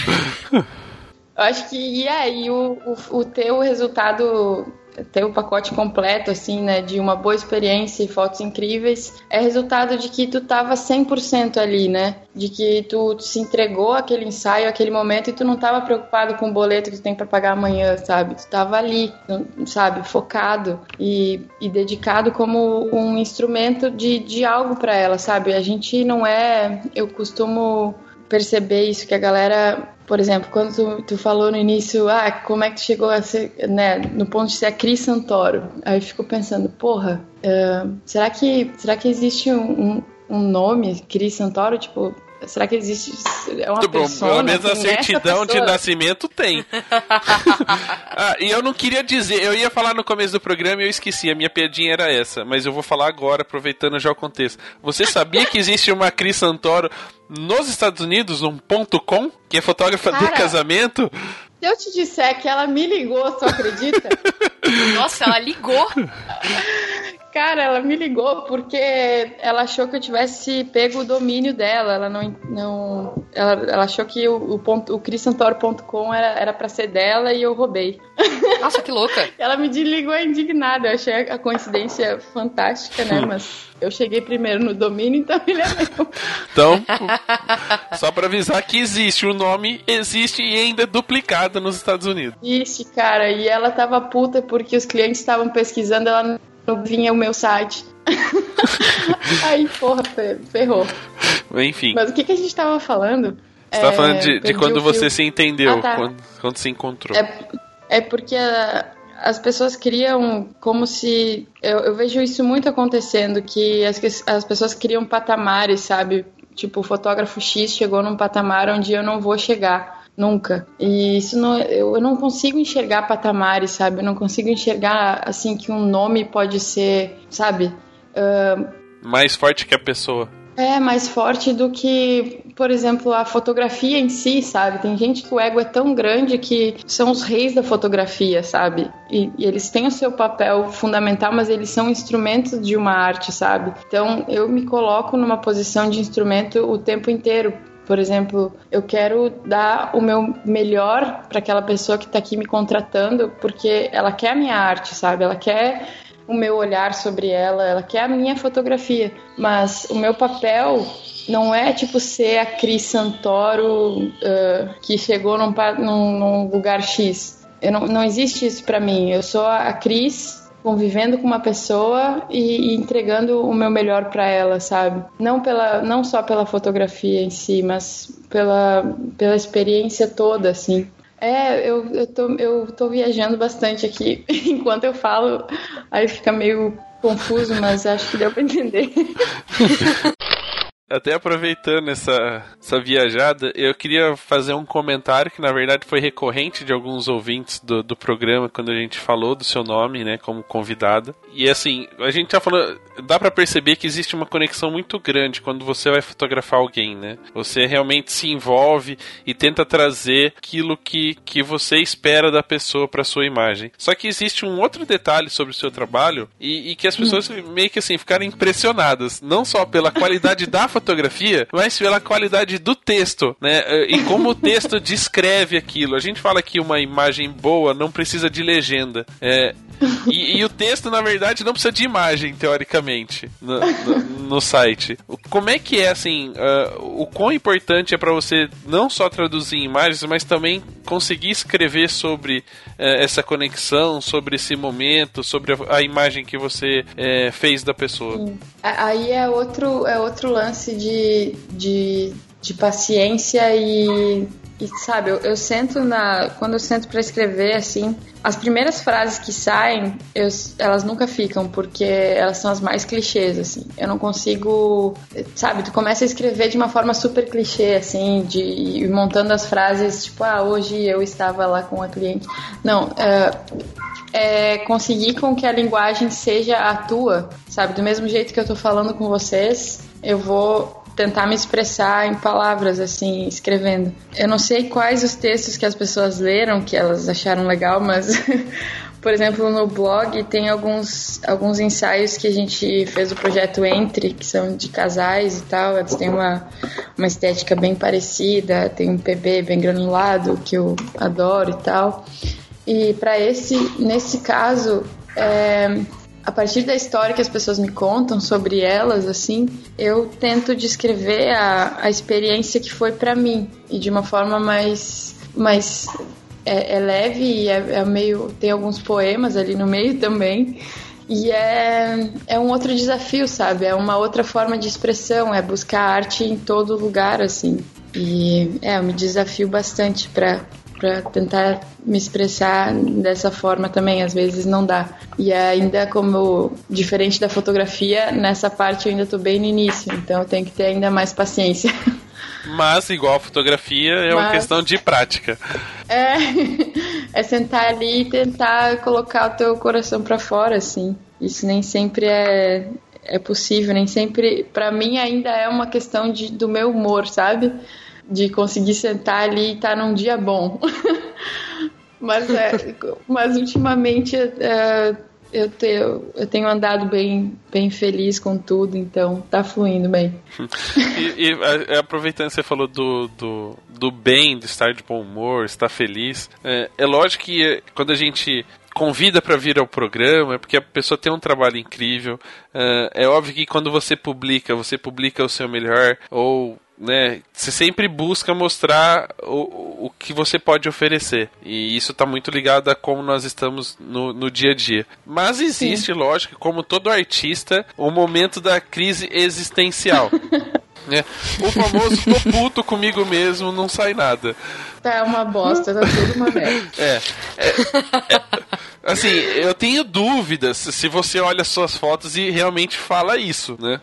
Eu acho que, e aí, o, o, o teu resultado ter o pacote completo, assim, né, de uma boa experiência e fotos incríveis, é resultado de que tu tava 100% ali, né? De que tu, se entregou aquele ensaio, aquele momento e tu não tava preocupado com o boleto que tu tem para pagar amanhã, sabe? Tu tava ali, sabe, focado e, e dedicado como um instrumento de, de algo para ela, sabe? A gente não é, eu costumo perceber isso que a galera por exemplo, quando tu, tu, falou no início, ah, como é que tu chegou a ser, né, no ponto de ser a Cris Santoro? Aí eu fico pensando, porra, uh, será que será que existe um, um, um nome, Cris Santoro? Tipo, será que existe é uma Muito bom, persona? pelo menos a Tem essa certidão de nascimento tem. ah, e eu não queria dizer, eu ia falar no começo do programa e eu esqueci, a minha piadinha era essa, mas eu vou falar agora, aproveitando já o contexto. Você sabia que existe uma Cris Santoro nos Estados Unidos, um ponto .com, que é fotógrafa do Cara. casamento? Se eu te disser que ela me ligou, tu acredita? Nossa, ela ligou. Cara, ela me ligou porque ela achou que eu tivesse pego o domínio dela. Ela não. não ela, ela achou que o, o, ponto, o crissantoro.com era, era pra ser dela e eu roubei. Nossa, que louca. Ela me desligou indignada. Eu achei a coincidência fantástica, né? Mas eu cheguei primeiro no domínio, então ele é meu. Então, só pra avisar que existe, o nome existe e ainda é duplicado nos Estados Unidos. Ixi, cara, e ela tava puta porque os clientes estavam pesquisando, ela vinha o meu site. Aí, porra, fe- ferrou. Enfim, Mas o que, que a gente tava falando? você tá É, falando de, de quando você se entendeu, Ah, tá. quando, quando se encontrou. É, é porque a- as pessoas criam como se. Eu, eu vejo isso muito acontecendo, que as, as pessoas criam patamares, sabe? Tipo, o fotógrafo X chegou num patamar onde eu não vou chegar. Nunca. E isso não, eu, eu não consigo enxergar patamares, sabe? Eu não consigo enxergar assim que um nome pode ser, sabe? Ah, Mais forte que a pessoa. é mais forte do que, por exemplo, a fotografia em si, sabe? Tem gente que o ego é tão grande que são os reis da fotografia, sabe? E, e eles têm o seu papel fundamental, mas eles são instrumentos de uma arte, sabe? Então eu me coloco numa posição de instrumento o tempo inteiro. Por exemplo, eu quero dar o meu melhor para aquela pessoa que está aqui me contratando, porque ela quer a minha arte, sabe? Ela quer o meu olhar sobre ela, ela quer a minha fotografia, mas o meu papel não é tipo ser a Cris Santoro ah, que chegou num, num- num lugar X. Eu não, não existe isso pra mim. Eu sou a Cris convivendo com uma pessoa e, e entregando o meu melhor pra ela, sabe? Não pela, não só pela fotografia em si, mas pela, pela experiência toda, assim. É, eu, eu, tô, eu tô viajando bastante aqui enquanto eu falo, aí fica meio confuso, mas acho que deu pra entender. Até aproveitando essa, essa viajada, eu queria fazer um comentário que na verdade foi recorrente de alguns ouvintes do, do programa quando a gente falou do seu nome, né, como convidada. E assim, a gente tá falando, dá pra perceber que existe uma conexão muito grande quando você vai fotografar alguém, né? Você realmente se envolve e tenta trazer aquilo que, que você espera da pessoa pra sua imagem. Só que existe um outro detalhe sobre o seu trabalho e, e que as pessoas meio que assim ficaram impressionadas, não só pela qualidade da fotografia, mas pela qualidade do texto, né? E como o texto descreve aquilo. A gente fala que uma imagem boa não precisa de legenda. É, e, e o texto, na verdade, não precisa de imagem, teoricamente, no, no- no site. Como é que é, assim, ah, o quão importante é para você não só traduzir imagens, mas também conseguir escrever sobre eh, essa conexão, sobre esse momento, sobre a, a imagem que você eh, fez da pessoa? A- Aí é outro, é outro lance de, de, de paciência e, e, sabe, eu, eu sento na. Quando eu sento pra escrever, assim, as primeiras frases que saem, eu- elas nunca ficam, porque elas são as mais clichês, assim. Eu não consigo. Sabe, tu começa a escrever de uma forma super clichê, assim, de montando as frases, tipo, ah, hoje eu estava lá com a cliente. Não, é, é conseguir com que a linguagem seja a tua, sabe? Do mesmo jeito que eu tô falando com vocês, eu vou tentar me expressar em palavras, assim, escrevendo. Eu não sei quais os textos que as pessoas leram, que elas acharam legal, mas, por exemplo, no blog tem alguns, alguns ensaios que a gente fez o projeto Entre, que são de casais e tal. Eles têm uma, uma estética bem parecida, tem um PB bem granulado, que eu adoro e tal. E para esse, nesse caso, é, a partir da história que as pessoas me contam sobre elas, assim, eu tento descrever a, a experiência que foi para mim e de uma forma mais, mais é, é leve e é, é meio tem alguns poemas ali no meio também. E é, é um outro desafio, sabe? É uma outra forma de expressão, é buscar arte em todo lugar, assim. E é, eu me desafio bastante para para tentar me expressar dessa forma também, às vezes não dá. E ainda como diferente da fotografia, nessa parte eu ainda tô bem no início, então eu tenho que ter ainda mais paciência. Mas, igual a fotografia, é uma Mas- questão de prática. É, é sentar ali e tentar colocar o teu coração pra fora, assim. Isso nem sempre é, é possível, nem sempre. Pra mim ainda é uma questão de, do meu humor, sabe? De conseguir sentar ali e estar num dia bom. mas, é, mas ultimamente é, eu, tenho, eu tenho andado bem, bem feliz com tudo, então tá fluindo bem. E, e, a- aproveitando que você falou do, do, do bem, de estar de bom humor, estar feliz, é, é lógico que é, quando a gente convida para vir ao programa é porque a pessoa tem um trabalho incrível. É, é óbvio que quando você publica, você publica o seu melhor ou né, você sempre busca mostrar o, o que você pode oferecer. E isso está muito ligado a como nós estamos no, no dia a dia. Mas existe, lógico, como todo artista, o momento da crise existencial. né? O famoso tô puto comigo mesmo, não sai nada. Tá uma bosta, tá tudo uma merda. É, é, é, assim, eu tenho dúvidas se você olha suas fotos e realmente fala isso, né?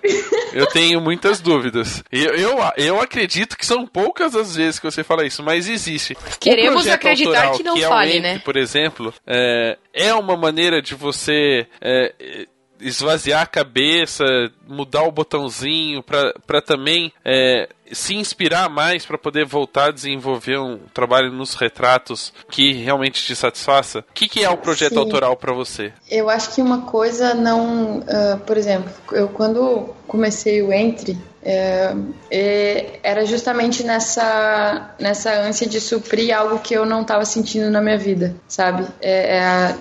Eu tenho muitas dúvidas. Eu, eu, eu acredito que são poucas as vezes que você fala isso, mas existe. Queremos acreditar autoral, que não é o fale, Entre, né? Por exemplo, é, é uma maneira de você é, esvaziar a cabeça, mudar o botãozinho para também é, se inspirar mais para poder voltar a desenvolver um trabalho nos retratos que realmente te satisfaça. O que, que é o projeto Sim. autoral para você? Eu acho que uma coisa não. ah, por exemplo, eu quando comecei o Entre, é, é, era justamente nessa, nessa ânsia de suprir algo que eu não estava sentindo na minha vida, sabe? É, é, a-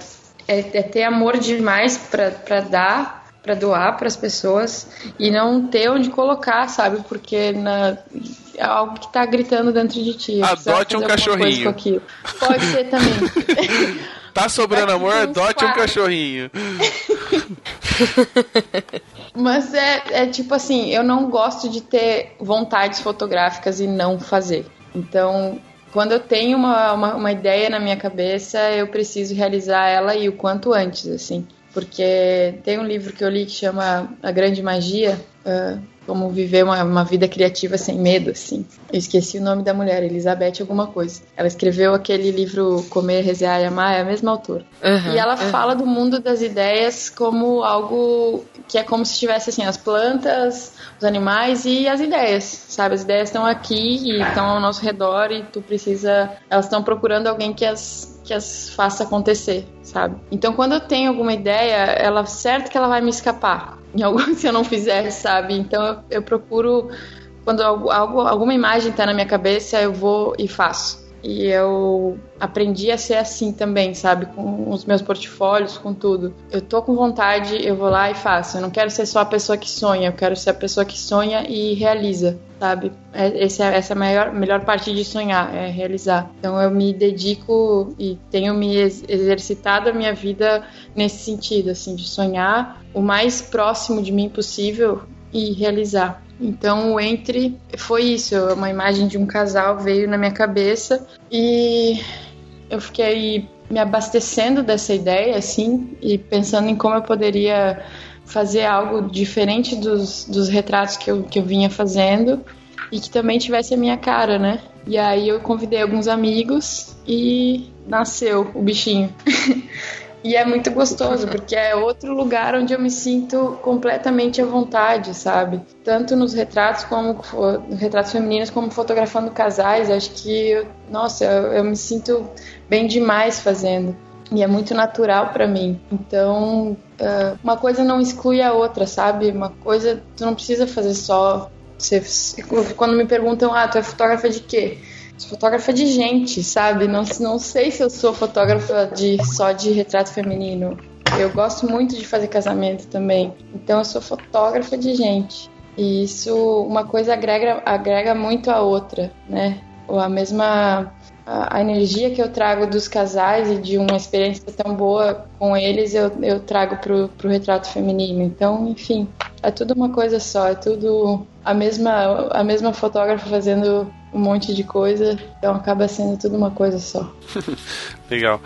é- é ter amor demais para dar, para doar para as pessoas e não ter onde colocar, sabe? Porque na, é algo que tá gritando dentro de ti. Adote um cachorrinho. Pode ser também. Tá sobrando amor? Adote um cachorrinho. Mas é, é tipo assim, eu não gosto de ter vontades fotográficas e não fazer. Então, quando eu tenho uma, uma, uma ideia na minha cabeça, eu preciso realizar ela e o quanto antes, assim. Porque tem um livro que eu li que chama A Grande Magia, ah, como viver uma, uma vida criativa sem medo, assim. Eu esqueci o nome da mulher, Elizabeth alguma coisa. Ela escreveu aquele livro Comer, Rezear e Amar, é a mesma autora. Uhum, E ela uhum. fala do mundo das ideias como algo que é como se tivesse assim as plantas, os animais e as ideias, sabe? As ideias estão aqui e estão ao nosso redor e tu precisa, elas estão procurando alguém que as que as faça acontecer, sabe? Então quando eu tenho alguma ideia, ela certo que ela vai me escapar. Em algo se eu não fizer, sabe? Então eu, eu procuro quando algo, algo- alguma imagem tá na minha cabeça, eu vou e faço. E eu aprendi a ser assim também, sabe? Com os meus portfólios, com tudo. Eu tô com vontade, eu vou lá e faço. Eu não quero ser só a pessoa que sonha, eu quero ser a pessoa que sonha e realiza, sabe? É- é, essa é a maior, melhor parte de sonhar, é realizar. Então eu me dedico e tenho me ex- exercitado a minha vida nesse sentido, assim, de sonhar o mais próximo de mim possível e realizar. Então, o entre foi isso, uma imagem de um casal veio na minha cabeça e eu fiquei me abastecendo dessa ideia, assim, e pensando em como eu poderia fazer algo diferente dos, dos retratos que eu, que eu vinha fazendo e que também tivesse a minha cara, né? E aí eu convidei alguns amigos e nasceu o bichinho. E é muito gostoso, porque é outro lugar onde eu me sinto completamente à vontade, sabe? Tanto nos retratos como retratos femininos, como fotografando casais. Acho que, nossa, eu, eu me sinto bem demais fazendo. E é muito natural pra mim. Então, ah, uma coisa não exclui a outra, sabe? Uma coisa, tu não precisa fazer só. Você, quando me perguntam, ah, tu é fotógrafa de quê? Sou fotógrafa de gente, sabe? Não, não sei se eu sou fotógrafa de só de retrato feminino. Eu gosto muito de fazer casamento também. Então eu sou fotógrafa de gente. E isso, uma coisa agrega, agrega muito a outra, né? Ou a mesma a, energia que eu trago dos casais e de uma experiência tão boa com eles, eu, eu trago pro, pro retrato feminino. Então, enfim, é tudo uma coisa só, é tudo a mesma, a mesma fotógrafa fazendo um monte de coisa, então acaba sendo tudo uma coisa só. Legal.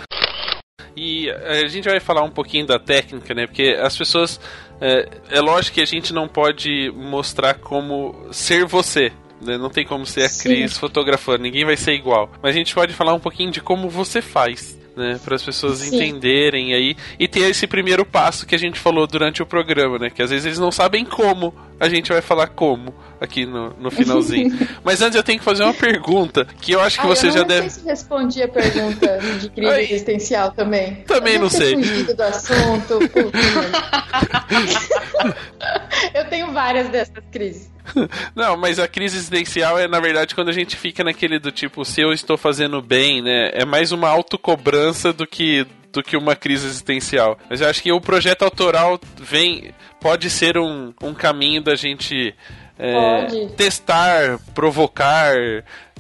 E eh, a gente vai falar um pouquinho da técnica, né? Porque as pessoas. É, é lógico que a gente não pode mostrar como ser você. Né? Não tem como ser a Cris fotografando, ninguém vai ser igual. Mas a gente pode falar um pouquinho de como você faz né, para as pessoas Sim. entenderem aí e ter esse primeiro passo que a gente falou durante o programa, né, que às vezes eles não sabem como, a gente vai falar como aqui no, no finalzinho. Mas antes eu tenho que fazer uma pergunta que eu acho que ah, você eu já deve. Não sei se respondi a pergunta de crise Ai, existencial também. Também não sei. do assunto. eu tenho várias dessas crises. Não, mas a crise existencial é, na verdade, quando a gente fica naquele do tipo, se eu estou fazendo bem, né? É mais uma autocobrança do que do que uma crise existencial. Mas eu acho que o projeto autoral vem pode ser um, um caminho da gente é, testar, provocar,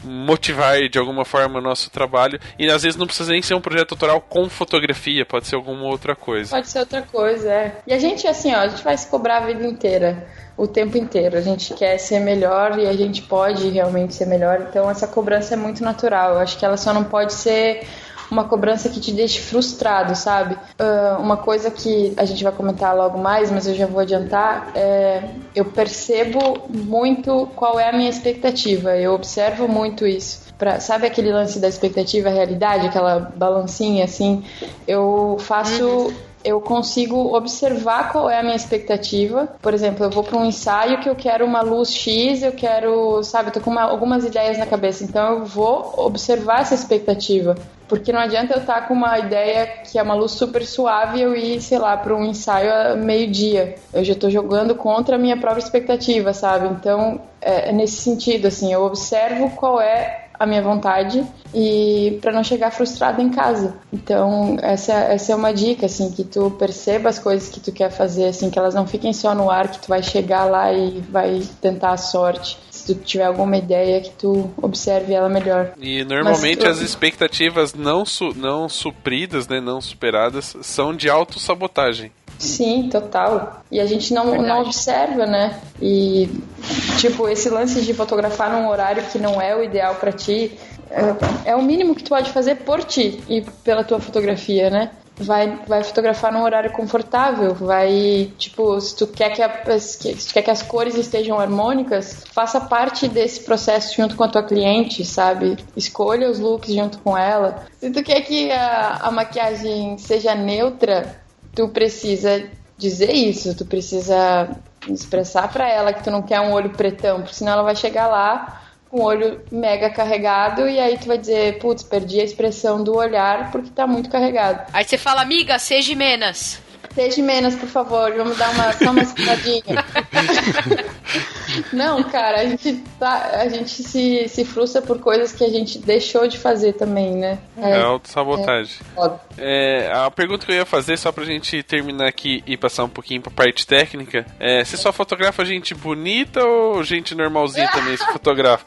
motivar de alguma forma o nosso trabalho. E às vezes não precisa nem ser um projeto autoral com fotografia, pode ser alguma outra coisa. Pode ser outra coisa, é. E a gente, assim, ó, a gente vai se cobrar a vida inteira, o tempo inteiro. A gente quer ser melhor e a gente pode realmente ser melhor. Então essa cobrança é muito natural. Eu acho que ela só não pode ser uma cobrança que te deixe frustrado, sabe? Uh, uma coisa que a gente vai comentar logo mais, mas eu já vou adiantar, é eu percebo muito qual é a minha expectativa, eu observo muito isso. Pra, sabe aquele lance da expectativa realidade, aquela balancinha assim? Eu faço. Uhum eu consigo observar qual é a minha expectativa. Por exemplo, eu vou para um ensaio que eu quero uma luz X, eu quero, sabe, eu tô com uma, algumas ideias na cabeça, então eu vou observar essa expectativa. Porque não adianta eu estar tá com uma ideia que é uma luz super suave e eu ir, sei lá, para um ensaio a meio-dia. Eu já estou jogando contra a minha própria expectativa, sabe? Então, é, é nesse sentido, assim, eu observo qual é a minha vontade e para não chegar frustrada em casa. Então, essa, essa é uma dica, assim, que tu perceba as coisas que tu quer fazer, assim, que elas não fiquem só no ar, que tu vai chegar lá e vai tentar a sorte se tu tiver alguma ideia que tu observe ela melhor. E normalmente tu... as expectativas não, su não supridas, né, não superadas, são de autossabotagem. Sim, total. E a gente não, não observa, né? E, tipo, esse lance de fotografar num horário que não é o ideal para ti, é, é o mínimo que tu pode fazer por ti e pela tua fotografia, né? vai, vai fotografar num horário confortável, vai, tipo, se tu quer que, a, se tu quer que as cores estejam harmônicas, faça parte desse processo junto com a tua cliente, sabe? Escolha os looks junto com ela. Se tu quer que a, a maquiagem seja neutra, tu precisa dizer isso, tu precisa expressar para ela que tu não quer um olho pretão, porque senão ela vai chegar lá com o olho mega carregado e aí tu vai dizer, putz, perdi a expressão do olhar porque tá muito carregado. Aí você fala, amiga, seja menos. Seja menos, por favor, vamos dar uma, só uma escutadinha. Não, cara, a gente, tá, a gente se, se frustra por coisas que a gente deixou de fazer também, né? É, é autossabotagem. É, é, a pergunta que eu ia fazer, só pra gente terminar aqui e passar um pouquinho pra parte técnica, é: você só fotografa gente bonita ou gente normalzinha também se fotografa?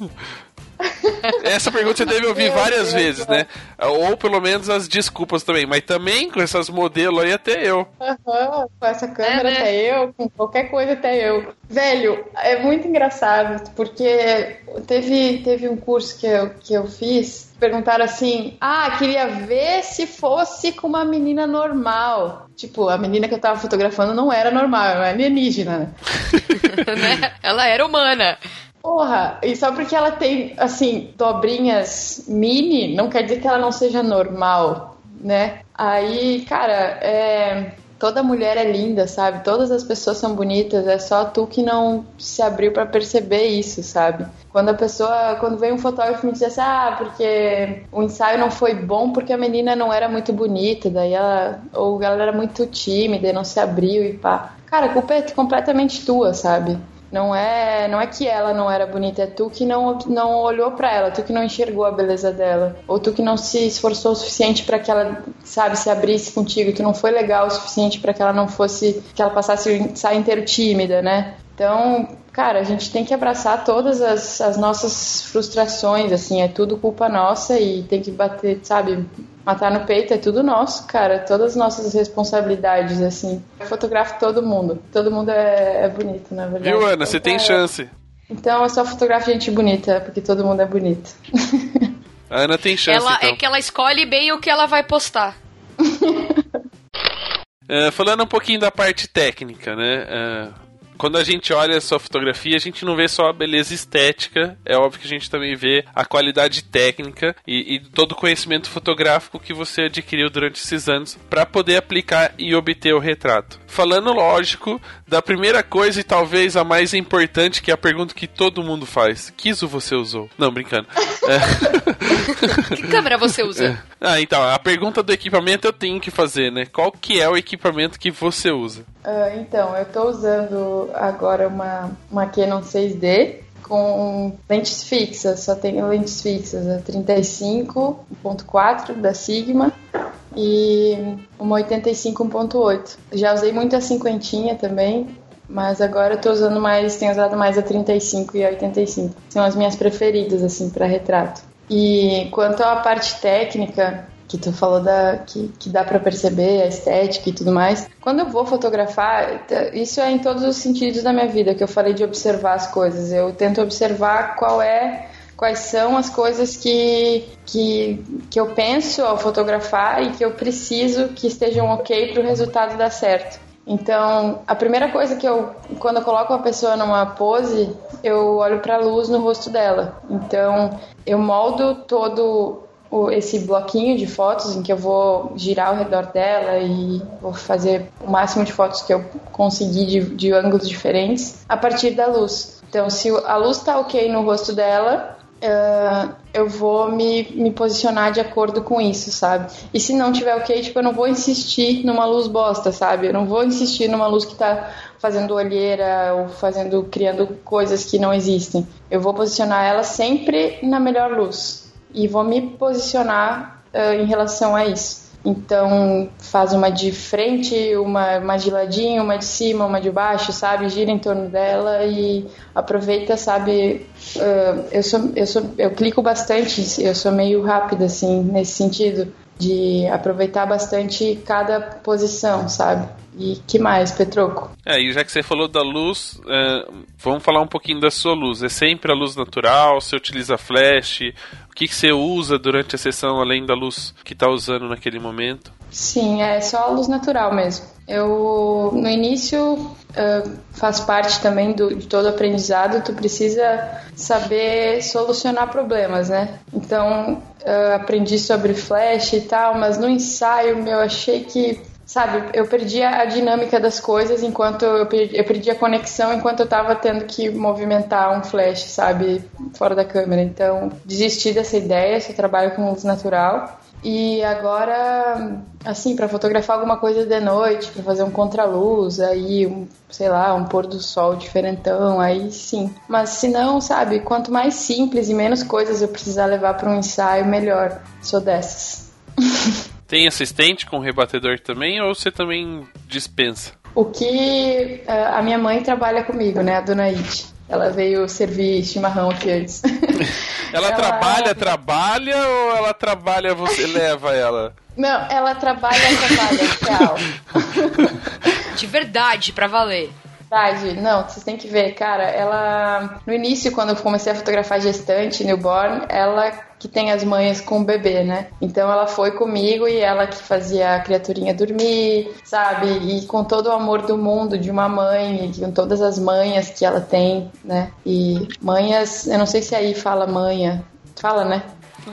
Essa pergunta você deve ouvir várias vezes, né? Ou pelo menos as desculpas também. Mas também com essas modelos aí até eu. Uhum, com essa câmera é, né? até eu, com qualquer coisa até eu. Velho, é muito engraçado, porque teve, teve um curso que eu, que eu fiz, perguntaram assim: Ah, queria ver se fosse com uma menina normal. Tipo, a menina que eu tava fotografando não era normal, era alienígena. né? Ela era humana. Porra, e só porque ela tem, assim, dobrinhas mini, não quer dizer que ela não seja normal, né? Aí, cara, é. Toda mulher é linda, sabe? Todas as pessoas são bonitas, é só tu que não se abriu para perceber isso, sabe? Quando a pessoa, quando vem um fotógrafo me diz assim, ah, porque o ensaio não foi bom porque a menina não era muito bonita, daí ela, ou ela era muito tímida e não se abriu e pá. Cara, a culpa é completamente tua, sabe? Não é, não é que ela não era bonita, é tu que não, não olhou para ela, tu que não enxergou a beleza dela, ou tu que não se esforçou o suficiente para que ela, sabe, se abrisse contigo, tu não foi legal o suficiente para que ela não fosse, que ela passasse ensaio inteiro tímida, né? Então, cara, a gente tem que abraçar todas as, as nossas frustrações, assim, é tudo culpa nossa e tem que bater, sabe, matar no peito, é tudo nosso, cara, todas as nossas responsabilidades, assim. Eu fotografo todo mundo, todo mundo é, é bonito, na verdade. Viu, Ana, você tem então, chance. Então eu só fotografo gente bonita, porque todo mundo é bonito. A Ana tem chance, ela, então. É que ela escolhe bem o que ela vai postar. uh, falando um pouquinho da parte técnica, né? Uh, quando a gente olha sua fotografia, a gente não vê só a beleza estética, é óbvio que a gente também vê a qualidade técnica e, e todo o conhecimento fotográfico que você adquiriu durante esses anos para poder aplicar e obter o retrato. Falando, lógico, da primeira coisa e talvez a mais importante, que é a pergunta que todo mundo faz: que ISO você usou? Não, brincando. É. que câmera você usa? É. Ah, então, a pergunta do equipamento eu tenho que fazer, né? Qual que é o equipamento que você usa? Uh, então, eu estou usando agora uma, uma Canon 6D com lentes fixas, só tenho lentes fixas, a 35.4 da Sigma e uma 85 1.8. Já usei muito a cinquentinha também, mas agora eu tô usando mais, tenho usado mais a 35 e a 85. São as minhas preferidas assim para retrato. E quanto à parte técnica, que tu falou da que, que dá para perceber a estética e tudo mais. Quando eu vou fotografar, isso é em todos os sentidos da minha vida que eu falei de observar as coisas. Eu tento observar qual é quais são as coisas que, que, que eu penso ao fotografar e que eu preciso que estejam ok para o resultado dar certo. Então, a primeira coisa que eu, quando eu coloco uma pessoa numa pose, eu olho para a luz no rosto dela. Então, eu moldo todo o, esse bloquinho de fotos em que eu vou girar ao redor dela e vou fazer o máximo de fotos que eu conseguir de, de ângulos diferentes a partir da luz. Então, se a luz está ok no rosto dela, Uh, eu vou me, me posicionar de acordo com isso, sabe? E se não tiver ok, tipo, eu não vou insistir numa luz bosta, sabe? Eu não vou insistir numa luz que tá fazendo olheira ou fazendo, criando coisas que não existem. Eu vou posicionar ela sempre na melhor luz e vou me posicionar uh, em relação a isso. Então faz uma de frente, uma, uma de ladinho, uma de cima, uma de baixo, sabe? Gira em torno dela e aproveita, sabe? Uh, eu sou, eu sou, eu clico bastante, eu sou meio rápida assim nesse sentido de aproveitar bastante cada posição, sabe? E que mais, Petroco? É, e já que você falou da luz, é, vamos falar um pouquinho da sua luz. É sempre a luz natural? Você utiliza flash? Que, que você usa durante a sessão, além da luz que está usando naquele momento? Sim, é só a luz natural mesmo. Eu, no início, uh, faz parte também do, de todo aprendizado, tu precisa saber solucionar problemas, né? Então, uh, aprendi sobre flash e tal, mas no ensaio, meu, achei que sabe, eu perdi a dinâmica das coisas enquanto eu perdi, eu perdi a conexão enquanto eu tava tendo que movimentar um flash, sabe, fora da câmera. Então, desisti dessa ideia, só trabalho com luz natural. E agora, assim, para fotografar alguma coisa de noite, para fazer um contraluz, aí, um, sei lá, um pôr do sol diferentão, aí sim. Mas se não, sabe, quanto mais simples e menos coisas eu precisar levar para um ensaio, melhor. Sou dessas. Tem assistente com rebatedor também ou você também dispensa? O que uh, a minha mãe trabalha comigo, né, a dona It. Ela veio servir chimarrão aqui antes. ela, ela, trabalha, trabalha ou ela trabalha, você leva ela? Não, ela trabalha, trabalha, real. De verdade, pra valer. Verdade, não, vocês têm que ver, cara, ela. No início, quando eu comecei a fotografar gestante, newborn, ela que tem as mães com o bebê, né? Então ela foi comigo e ela que fazia a criaturinha dormir, sabe? E com todo o amor do mundo de uma mãe, e com todas as manhas que ela tem, né? E manhas, eu não sei se aí fala manha. Fala, né?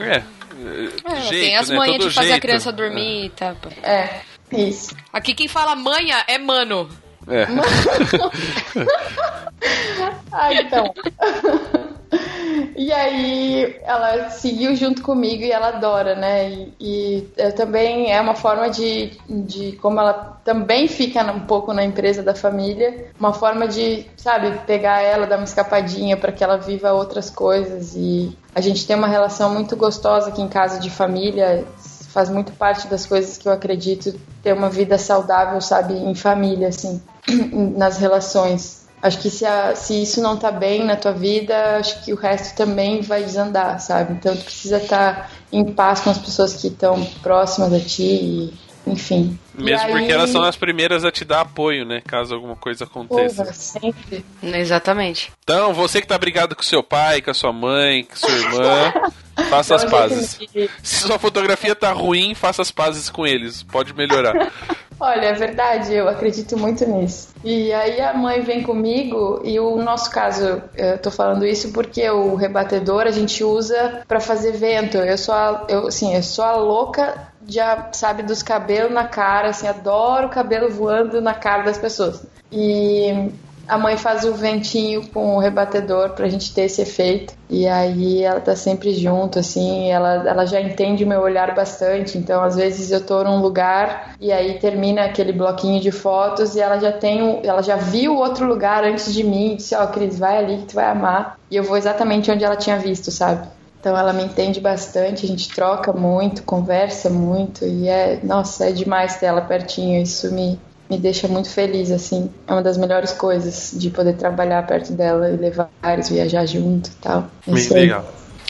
É. é jeito, tem as né? manhas de fazer jeito. a criança dormir e tá. É, isso. Aqui quem fala manha é mano. É. ah, então. e aí ela seguiu junto comigo e ela adora, né? E, e também é uma forma de, de como ela também fica um pouco na empresa da família, uma forma de, sabe, pegar ela, dar uma escapadinha para que ela viva outras coisas e a gente tem uma relação muito gostosa aqui em casa de família, faz muito parte das coisas que eu acredito ter uma vida saudável, sabe, em família, assim. nas relações. Acho que se, a, se isso não tá bem na tua vida, acho que o resto também vai desandar, sabe? Então tu precisa estar tá em paz com as pessoas que estão próximas a ti e, enfim. Mesmo E porque aí- elas são as primeiras a te dar apoio, né? Caso alguma coisa aconteça. Porra, sempre. Exatamente. Então, você que tá brigado com seu pai, com a sua mãe, com sua irmã, faça as pazes. Se sua fotografia tá ruim, faça as pazes com eles. Pode melhorar. Olha, é verdade, eu acredito muito nisso. E aí a mãe vem comigo e o nosso caso, eu tô falando isso porque o rebatedor a gente usa pra fazer vento. Eu sou a, eu, assim, eu sou a louca já sabe dos cabelos na cara, assim, adoro cabelo voando na cara das pessoas. E a mãe faz o ventinho com o rebatedor pra gente ter esse efeito. E aí ela tá sempre junto, assim, ela, ela já entende o meu olhar bastante. Então, às vezes eu tô num lugar e aí termina aquele bloquinho de fotos e ela já tem um, ela já viu outro lugar antes de mim disse, ó, Cris, vai ali que tu vai amar. E eu vou exatamente onde ela tinha visto, sabe? Então ela me entende bastante, a gente troca muito, conversa muito e é, nossa, é demais ter ela pertinho, isso me, me deixa muito feliz, assim. É uma das melhores coisas de poder trabalhar perto dela e levar eles, viajar junto e tal. É Bem aí. legal.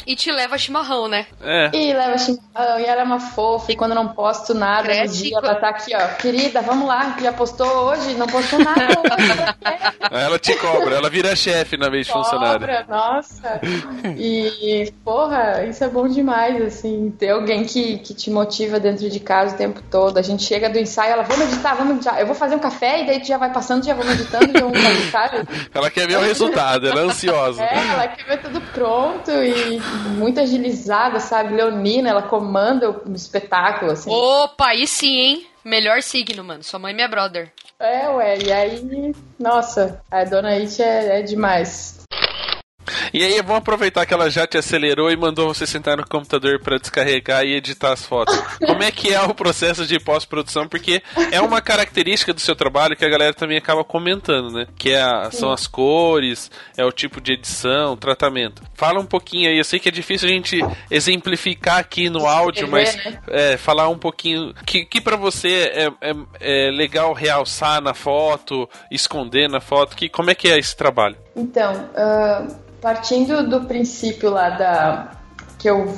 E te leva chimarrão, né? É. E leva chimarrão, e ela é uma fofa, e quando eu não posto nada no Cresce dia, ela tá aqui, ó, querida, vamos lá, já postou hoje? Não postou nada Ela te cobra, ela vira chefe na vez de funcionário. Cobra, nossa. E, porra, isso é bom demais, assim, ter alguém que, que te motiva dentro de casa o tempo todo. A gente chega do ensaio, ela, vamos meditar, vamos meditar. Eu vou fazer um café e daí tu já vai passando, já vou meditando, já vou meditar. Ela quer ver o resultado, ela é ansiosa. É, ela quer ver tudo pronto e muito agilizada, sabe? Leonina, ela comanda o espetáculo, assim. Opa, aí sim, hein? Melhor signo, mano. Sua mãe e minha brother. É, ué, e aí, nossa, a dona It é, é demais. E aí, vamos aproveitar que ela já te acelerou e mandou você sentar no computador pra descarregar e editar as fotos. Como é que é o processo de pós-produção? Porque é uma característica do seu trabalho que a galera também acaba comentando, né? Que é a- são as cores, é o tipo de edição, tratamento. Fala um pouquinho aí, eu sei que é difícil a gente exemplificar aqui no áudio, mas Descrever, é, falar um pouquinho que, que para você é, é, é legal realçar na foto, esconder na foto, que como é que é esse trabalho? Então, ah, partindo do princípio lá da que eu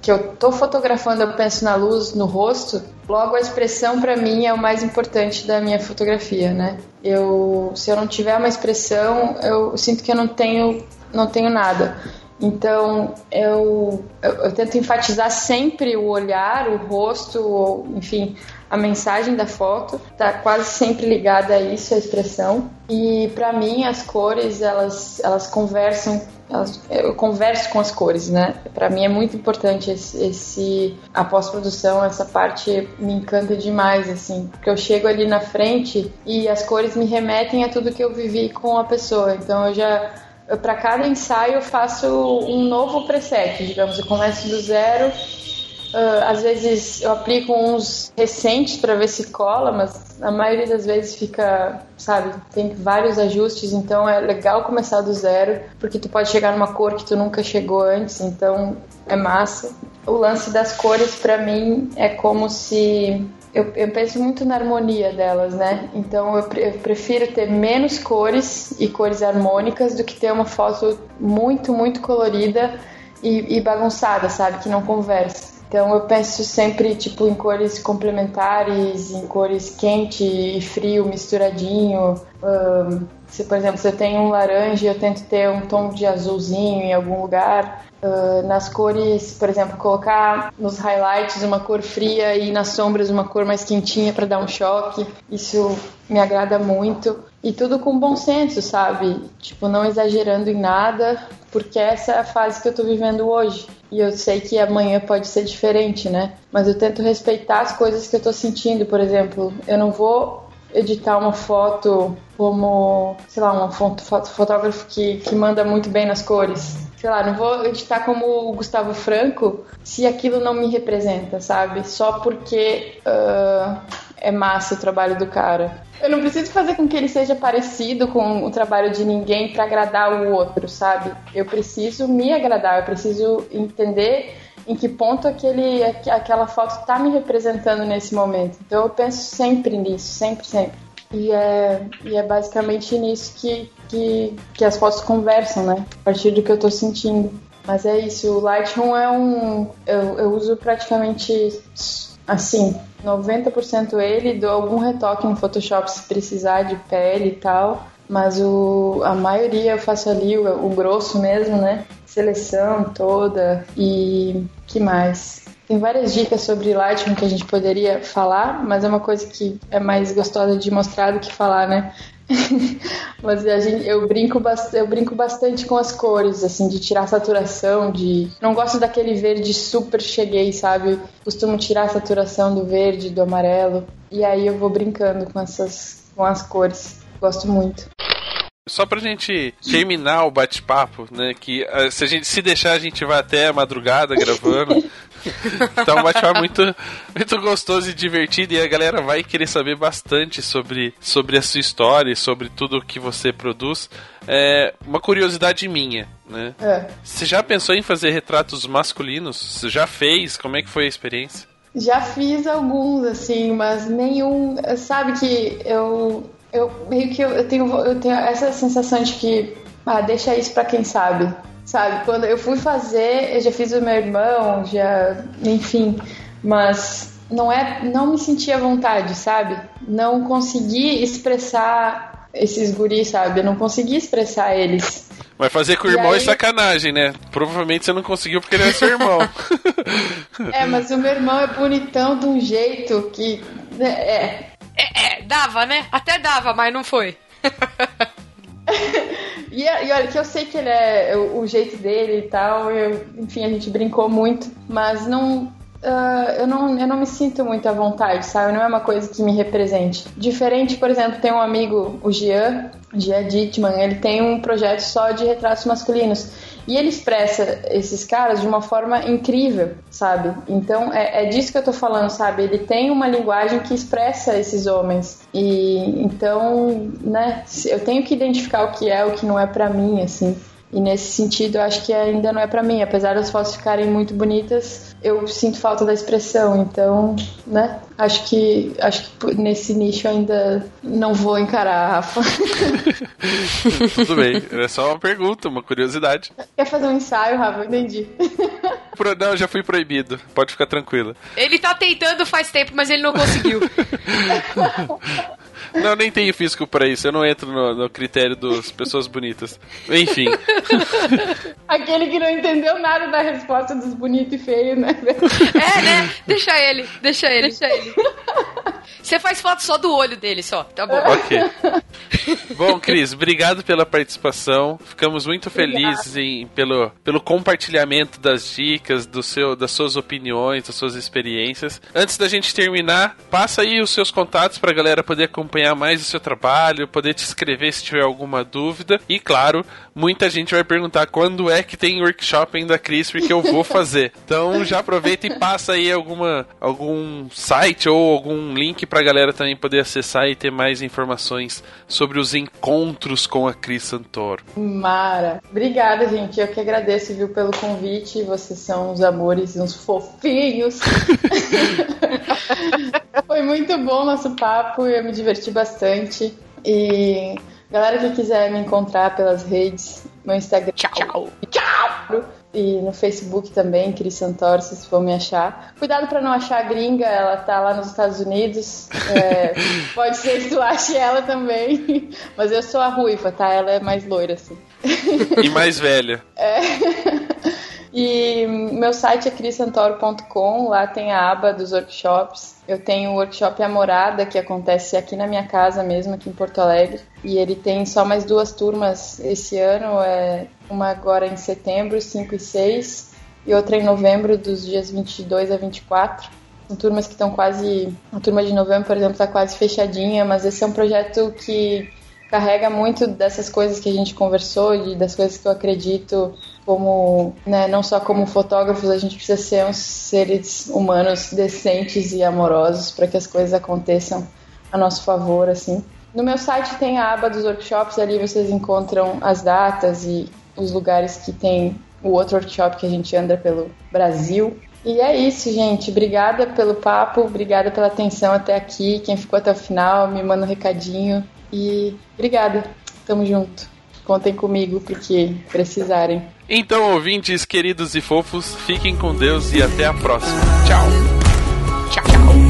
que eu tô fotografando, eu penso na luz, no rosto, logo a expressão para mim é o mais importante da minha fotografia, né? Eu se eu não tiver uma expressão, eu sinto que eu não tenho não tenho nada. Então eu, eu, eu tento enfatizar sempre o olhar, o rosto, ou, enfim, a mensagem da foto tá quase sempre ligada a isso, a expressão. E para mim as cores elas elas conversam, elas, eu converso com as cores, né? Para mim é muito importante esse, esse a pós-produção, essa parte me encanta demais assim, porque eu chego ali na frente e as cores me remetem a tudo que eu vivi com a pessoa. Então eu já para cada ensaio eu faço um novo preset, digamos, eu começo do zero ah, às vezes eu aplico uns recentes para ver se cola, mas a maioria das vezes fica, sabe, tem vários ajustes, então é legal começar do zero, porque tu pode chegar numa cor que tu nunca chegou antes, então é massa. O lance das cores para mim é como se eu, eu penso muito na harmonia delas, né? Então eu, pre- eu prefiro ter menos cores e cores harmônicas do que ter uma foto muito, muito colorida e, e bagunçada, sabe? Que não conversa. Então eu penso sempre tipo em cores complementares, em cores quente e frio misturadinho. Ahn, se por exemplo eu tenho um laranja, eu tento ter um tom de azulzinho em algum lugar. Ah, nas cores, por exemplo, colocar nos highlights uma cor fria e nas sombras uma cor mais quentinha para dar um choque. Isso me agrada muito. E tudo com bom senso, sabe? Tipo, não exagerando em nada, porque essa é a fase que eu tô vivendo hoje. E eu sei que amanhã pode ser diferente, né? Mas eu tento respeitar as coisas que eu tô sentindo. Por exemplo, eu não vou editar uma foto como, sei lá, um foto- fotógrafo que, que manda muito bem nas cores. Sei lá, não vou editar como o Gustavo Franco se aquilo não me representa, sabe? Só porque ah, é massa o trabalho do cara. Eu não preciso fazer com que ele seja parecido com o trabalho de ninguém para agradar o outro, sabe? Eu preciso me agradar, eu preciso entender em que ponto aquele, aqu- aquela foto tá me representando nesse momento. Então eu penso sempre nisso, sempre, sempre. E é, e é basicamente nisso que, que, que as fotos conversam, né? A partir do que eu tô sentindo. Mas é isso, o Lightroom é um. Eu, eu uso praticamente assim, 90% ele, dou algum retoque no Photoshop se precisar de pele e tal. Mas o, a maioria eu faço ali o, o grosso mesmo, né? Seleção toda e que mais? Tem várias dicas sobre Lightroom que a gente poderia falar, mas é uma coisa que é mais gostosa de mostrar do que falar, né? mas gente, eu, brinco eu brinco bastante com as cores, assim, de tirar saturação, de... Não gosto daquele verde super cheguei, sabe? Costumo tirar a saturação do verde, do amarelo. E aí eu vou brincando com essas... com as cores. Gosto muito. Só pra gente terminar o bate-papo, né? Que uh, se a gente se deixar, a gente vai até a madrugada gravando. então, um bate-papo muito, muito gostoso e divertido. E a galera vai querer saber bastante sobre, sobre a sua história, sobre tudo que você produz. É uma curiosidade minha, né? É. Você já pensou em fazer retratos masculinos? Você já fez? Como é que foi a experiência? Já fiz alguns, assim, mas nenhum. Sabe que eu eu meio que eu, eu, tenho, eu tenho essa sensação de que, ah, deixa isso para quem sabe, sabe? Quando eu fui fazer, eu já fiz o meu irmão, já, enfim, mas não é, não me senti à vontade, sabe? Não consegui expressar esses guris, sabe? Eu não consegui expressar eles. Mas fazer com o irmão é aí... é sacanagem, né? Provavelmente você não conseguiu porque ele é seu irmão. é, mas o meu irmão é bonitão de um jeito que. Né, é, é, é, dava, né? Até dava, mas não foi. e, e, olha, que eu sei que ele é o, o jeito dele e tal, eu, enfim, a gente brincou muito, mas não. Uh, eu, não, eu não me sinto muito à vontade, sabe? Não é uma coisa que me represente. Diferente, por exemplo, tem um amigo, o Gian, Gian Dittman, ele tem um projeto só de retratos masculinos. E ele expressa esses caras de uma forma incrível, sabe? Então é, é disso que eu tô falando, sabe? Ele tem uma linguagem que expressa esses homens. E então, né, eu tenho que identificar o que é, o que não é para mim, assim. E nesse sentido, eu acho que ainda não é para mim. Apesar das fotos ficarem muito bonitas, eu sinto falta da expressão. Então, né? Acho que acho que nesse nicho ainda não vou encarar, Rafa. Tudo bem. É só uma pergunta, uma curiosidade. Quer fazer um ensaio, Rafa? Entendi. Não, já fui proibido. Pode ficar tranquila. Ele tá tentando faz tempo, mas ele não conseguiu. Não, nem tenho físico para isso. Eu não entro no, no critério das pessoas bonitas. Enfim. Aquele que não entendeu nada da resposta dos bonitos e feios, né? É, né? Deixa ele, deixa ele, deixa ele. Você faz foto só do olho dele, só. Tá bom. Ok. Bom, Cris, obrigado pela participação. Ficamos muito felizes em, pelo, pelo compartilhamento das dicas, do seu, das suas opiniões, das suas experiências. Antes da gente terminar, passa aí os seus contatos para a galera poder acompanhar mais o seu trabalho, poder te escrever se tiver alguma dúvida. E claro, muita gente vai perguntar quando é que tem workshop da Cris, porque eu vou fazer. Então já aproveita e passa aí alguma, algum site ou algum link para a galera também poder acessar e ter mais informações sobre os encontros com a Cris Santoro. Mara, obrigada, gente. Eu que agradeço, viu, pelo convite. Vocês são uns amores, uns fofinhos. Foi muito bom nosso papo, eu me diverti bastante. E galera que quiser me encontrar pelas redes, meu Instagram. Tchau. Tchau. E no Facebook também, Cris Santoro, vocês vão me achar. Cuidado para não achar a gringa, ela tá lá nos Estados Unidos. É, pode ser que tu ache ela também. Mas eu sou a ruiva, tá? Ela é mais loira, assim. E mais velha. É. E meu site é crisantoro.com, lá tem a aba dos workshops. Eu tenho o workshop Amorada, que acontece aqui na minha casa mesmo, aqui em Porto Alegre. E ele tem só mais duas turmas esse ano, é uma agora em setembro, 5 e 6, e outra em novembro, dos dias 22 a 24. São turmas que estão quase. A turma de novembro, por exemplo, está quase fechadinha, mas esse é um projeto que carrega muito dessas coisas que a gente conversou, e das coisas que eu acredito como, né, não só como fotógrafos, a gente precisa ser uns seres humanos decentes e amorosos para que as coisas aconteçam a nosso favor, assim. No meu site tem a aba dos workshops, ali vocês encontram as datas e os lugares que tem o outro workshop que a gente anda pelo Brasil. E é isso, gente. Obrigada pelo papo, obrigada pela atenção até aqui. Quem ficou até o final, me manda um recadinho. E obrigada. Tamo junto. Contem comigo porque precisarem. Então, ouvintes queridos e fofos, fiquem com Deus e até a próxima. Tchau. Tchau, tchau.